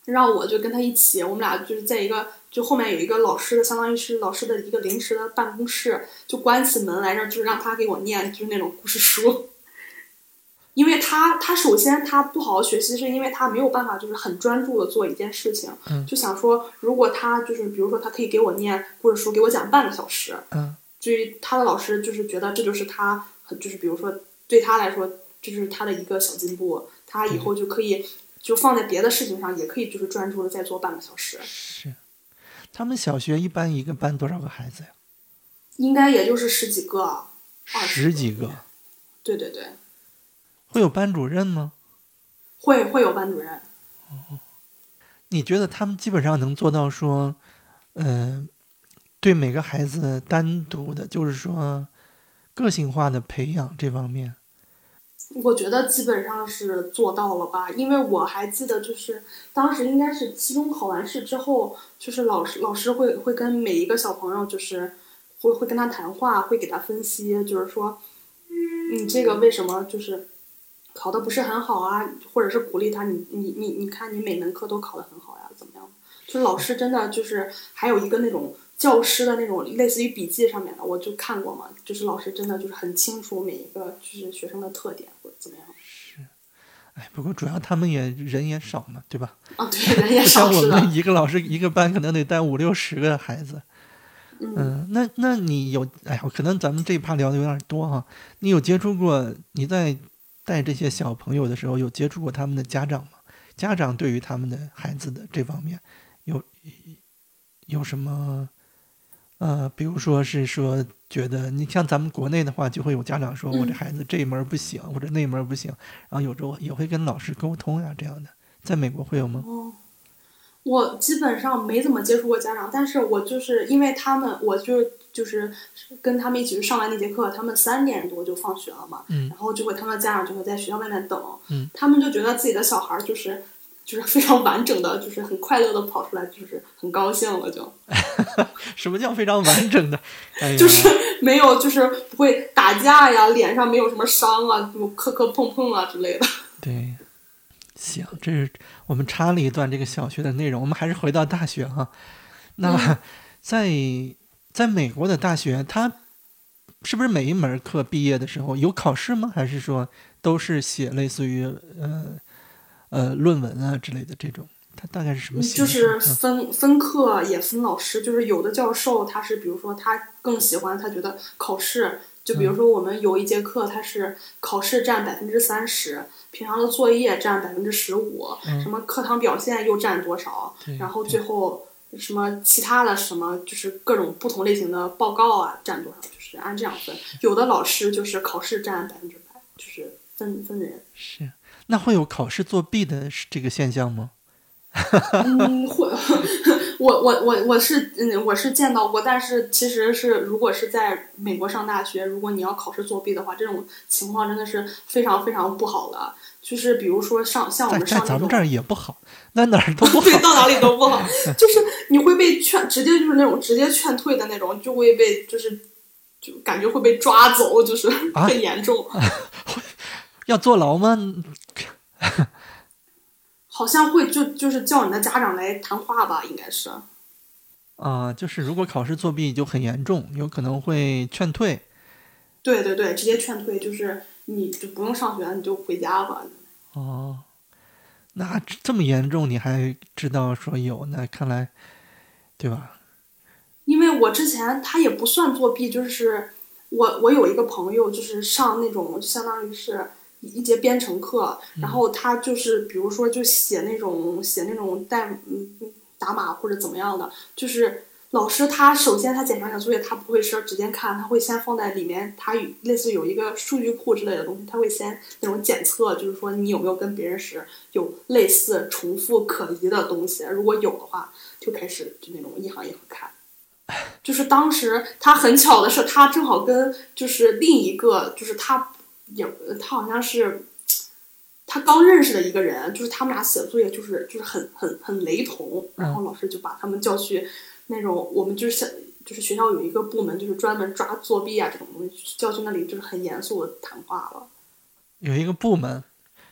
让我就跟他一起，我们俩就是在一个就后面有一个老师的，相当于是老师的一个临时的办公室，就关起门来，让就是让他给我念就是那种故事书。(laughs) 因为他，他首先他不好好学习，是因为他没有办法，就是很专注的做一件事情。嗯，就想说，如果他就是，比如说，他可以给我念故事书，给我讲半个小时。嗯，至于他的老师，就是觉得这就是他，就是比如说对他来说，这是他的一个小进步，他以后就可以就放在别的事情上，也可以就是专注的再做半个小时。是，他们小学一般一个班多少个孩子呀？应该也就是十几个，十几个。对对对。会有班主任吗？会会有班主任。哦，你觉得他们基本上能做到说，嗯，对每个孩子单独的，就是说个性化的培养这方面？我觉得基本上是做到了吧，因为我还记得，就是当时应该是期中考完试之后，就是老师老师会会跟每一个小朋友，就是会会跟他谈话，会给他分析，就是说，你这个为什么就是。考的不是很好啊，或者是鼓励他，你你你你看你每门课都考得很好呀，怎么样？就老师真的就是还有一个那种教师的那种类似于笔记上面的，我就看过嘛，就是老师真的就是很清楚每一个就是学生的特点或者怎么样。是，哎，不过主要他们也人也少嘛，对吧？啊，对，人也少 (laughs) 像少。我们一个老师一个班可能得带五六十个孩子。嗯，那那你有哎呀，可能咱们这一趴聊的有点多哈。你有接触过你在带这些小朋友的时候，有接触过他们的家长吗？家长对于他们的孩子的这方面有有什么呃，比如说是说觉得你像咱们国内的话，就会有家长说我这嗯孩子这一门不行，或者那一门不行，然后有时候也会跟老师沟通呀这样的。在美国会有吗？哦，我基本上没怎么接触过家长，但是我就是因为他们，我就就是跟他们一起去上完那节课，他们三点多就放学了嘛，嗯然后就会他们的家长就会在学校外面等，嗯他们就觉得自己的小孩就是就是非常完整的，就是很快乐的跑出来，就是很高兴了就，(laughs) 什么叫非常完整的？哎，就是没有就是不会打架呀，脸上没有什么伤啊，什么磕磕碰碰啊之类的。对，行，这是我们插了一段这个小学的内容，我们还是回到大学哈。那嗯 (laughs) 在在美国的大学，它是不是每一门课毕业的时候有考试吗？还是说都是写类似于呃呃论文啊之类的这种？它大概是什么形就？是嗯分分课也分老师，就是有的教授他是比如说他更喜欢，他觉得考试，就嗯比如说我们有一节课，他是考试占百分之三十，平常的作业占百分之十五，什么课堂表现又占多少，然后最后什么其他的什么就是各种不同类型的报告啊占多少，就是按这样分。有的老师就是考试占百分之百，就是分分人。是，那会有考试作弊的这个现象吗？嗯，会，我我我我是嗯我是见到过，但是其实是如果是在美国上大学，如果你要考试作弊的话，这种情况真的是非常非常不好的。就是比如说上像我们上咱们这儿也不好，那哪儿都 (laughs) 不好。对，到哪里都不好，(laughs) 就是你会被劝，直接就是那种直接劝退的那种，就会被就是就感觉会被抓走，就是啊很严重。(laughs) 要坐牢吗？(laughs) 好像会就就是叫你的家长来谈话吧，应该是。啊、就是如果考试作弊就很严重，有可能会劝退。对对对，直接劝退，就是你就不用上学了，你就回家吧。哦，那这这么严重，你还知道说有？那看来，对吧？因为我之前他也不算作弊，就是我我有一个朋友，就是上那种相当于是一节编程课，然后他就是比如说就写那种写那种代嗯打码或者怎么样的，就是老师他首先他检查你的作业，他不会说直接看，他会先放在里面，他有类似有一个数据库之类的东西，他会先那种检测，就是说你有没有跟别人是有类似重复可疑的东西，如果有的话，就开始就那种一行一行看。就是当时他很巧的是，他正好跟就是另一个，就是他也他好像是他刚认识的一个人，就是他们俩写的作业就是就是很很很雷同，然后老师就把他们叫去那种我们就是想就是学校有一个部门就是专门抓作弊啊这种东西，叫去那里就是很严肃的谈话了。有一个部门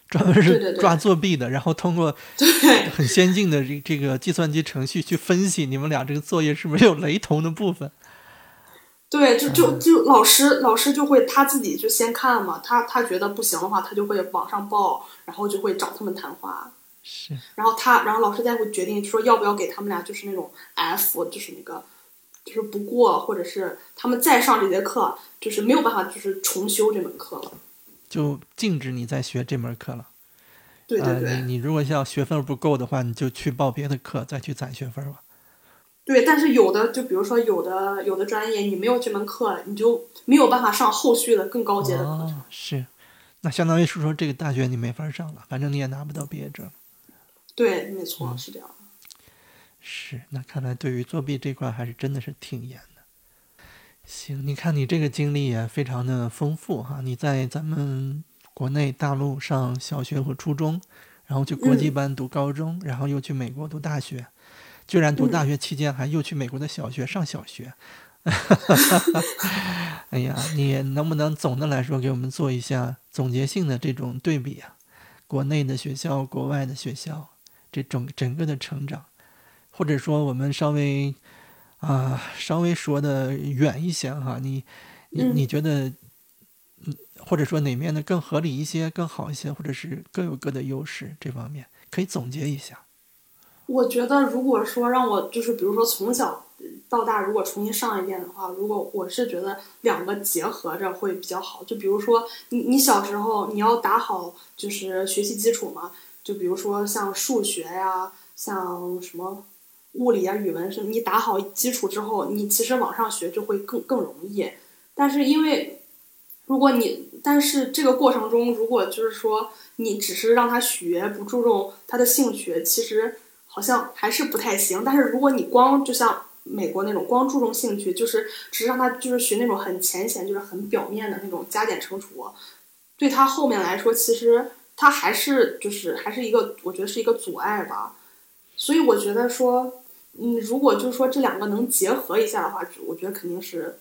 专门是抓作弊的，然后通过 (laughs) 很先进的这这个计算机程序去分析你们俩这个作业是不是有雷同的部分。对，就就就老师老师就会他自己就先看嘛，他他觉得不行的话，他就会往上报，然后就会找他们谈话。是，然后他，然后老师再会决定说要不要给他们俩就是那种 F，就是那个就是不过，或者是他们再上这节课，就是没有办法就是重修这门课了。就禁止你再学这门课了。对对对、呃，你你如果要学分不够的话，你就去报别的课，再去攒学分吧。对，但是有的就比如说有的有的专业你没有这门课，你就没有办法上后续的更高阶的课程。哦，是，那相当于是说这个大学你没法上了，反正你也拿不到毕业证。对，没错，是这样。是，那看来对于作弊这块还是真的是挺严的。行，你看你这个经历也非常的丰富哈，你在咱们国内大陆上小学和初中，然后去国际班读高中，然后又去美国读大学，居然读大学期间还又去美国的小学上小学。(laughs) 哎呀，你能不能总的来说给我们做一下总结性的这种对比啊？国内的学校，国外的学校，这种整个的成长。或者说我们稍微啊稍微说的远一些哈，你你你觉得，嗯，或者说哪面的更合理一些、更好一些，或者是各有各的优势，这方面可以总结一下。我觉得，如果说让我就是比如说从小到大，如果重新上一遍的话，如果我是觉得两个结合着会比较好。就比如说你你小时候你要打好就是学习基础嘛，就比如说像数学呀，像什么物理啊、语文是，你打好基础之后，你其实往上学就会更更容易。但是因为如果你但是这个过程中，如果就是说你只是让他学，不注重他的兴趣，其实。好像还是不太行，但是如果你光就像美国那种光注重兴趣，就是只是让他就是学那种很浅显，就是很表面的那种加减乘除，对他后面来说，其实他还是就是还是一个，我觉得是一个阻碍吧。所以我觉得说，嗯，如果就是说这两个能结合一下的话，我觉得肯定是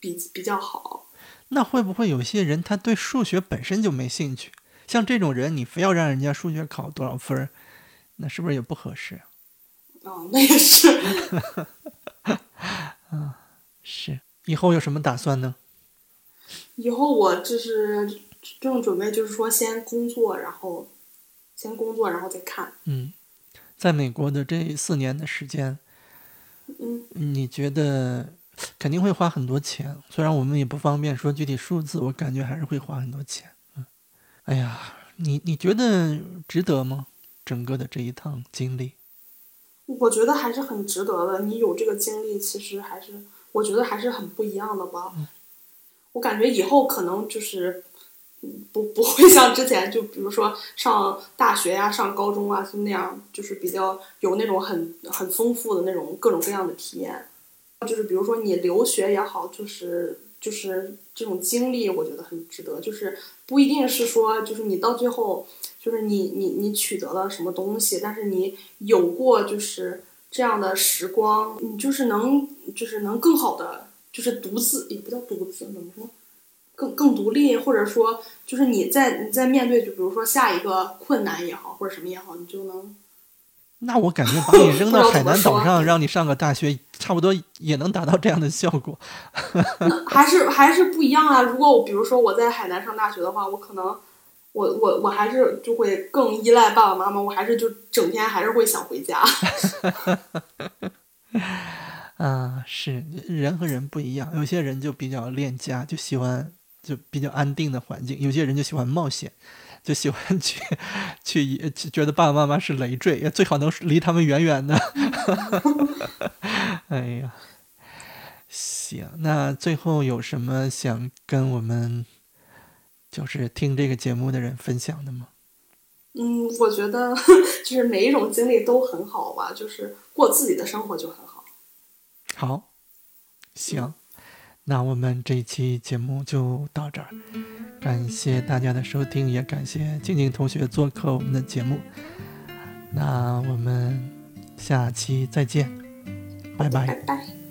比比较好。那会不会有些人他对数学本身就没兴趣？像这种人，你非要让人家数学考多少分？那是不是也不合适？哦，那也是。(laughs) 嗯，是。以后有什么打算呢？以后我就是正准备，就是说先工作，然后先工作，然后再看。嗯，在美国的这四年的时间，嗯，你觉得肯定会花很多钱？虽然我们也不方便说具体数字，我感觉还是会花很多钱。嗯，哎呀，你你觉得值得吗？整个的这一趟经历，我觉得还是很值得的。你有这个经历，其实还是我觉得还是很不一样的吧。我感觉以后可能就是不不会像之前，就比如说上大学呀、上高中啊，就那样，就是比较有那种很很丰富的那种各种各样的体验。就是比如说你留学也好，就是就是这种经历，我觉得很值得。就是不一定是说，就是你到最后。就是你你你取得了什么东西，但是你有过就是这样的时光，你就是能就是能更好的就是独自也不叫独自怎么说，更更独立，或者说就是你在你在面对就比如说下一个困难也好或者什么也好，你就能。那我感觉把你扔到 (laughs) 海南岛上让你上个大学，差不多也能达到这样的效果。(laughs) 还是还是不一样啊！如果我比如说我在海南上大学的话，我可能。我我我还是就会更依赖爸爸妈妈，我还是就整天还是会想回家。(laughs) 啊，是人和人不一样，有些人就比较恋家，就喜欢就比较安定的环境；有些人就喜欢冒险，就喜欢去 (laughs) 去觉得爸爸妈妈是累赘，最好能离他们远远的。(laughs) 哎呀，行，那最后有什么想跟我们？就是听这个节目的人分享的吗？嗯，我觉得 (laughs) 就是每一种经历都很好吧，就是过自己的生活就很好。好，行，那我们这一期节目就到这儿，感谢大家的收听，也感谢静静同学做客我们的节目。那我们下期再见，拜拜。拜拜。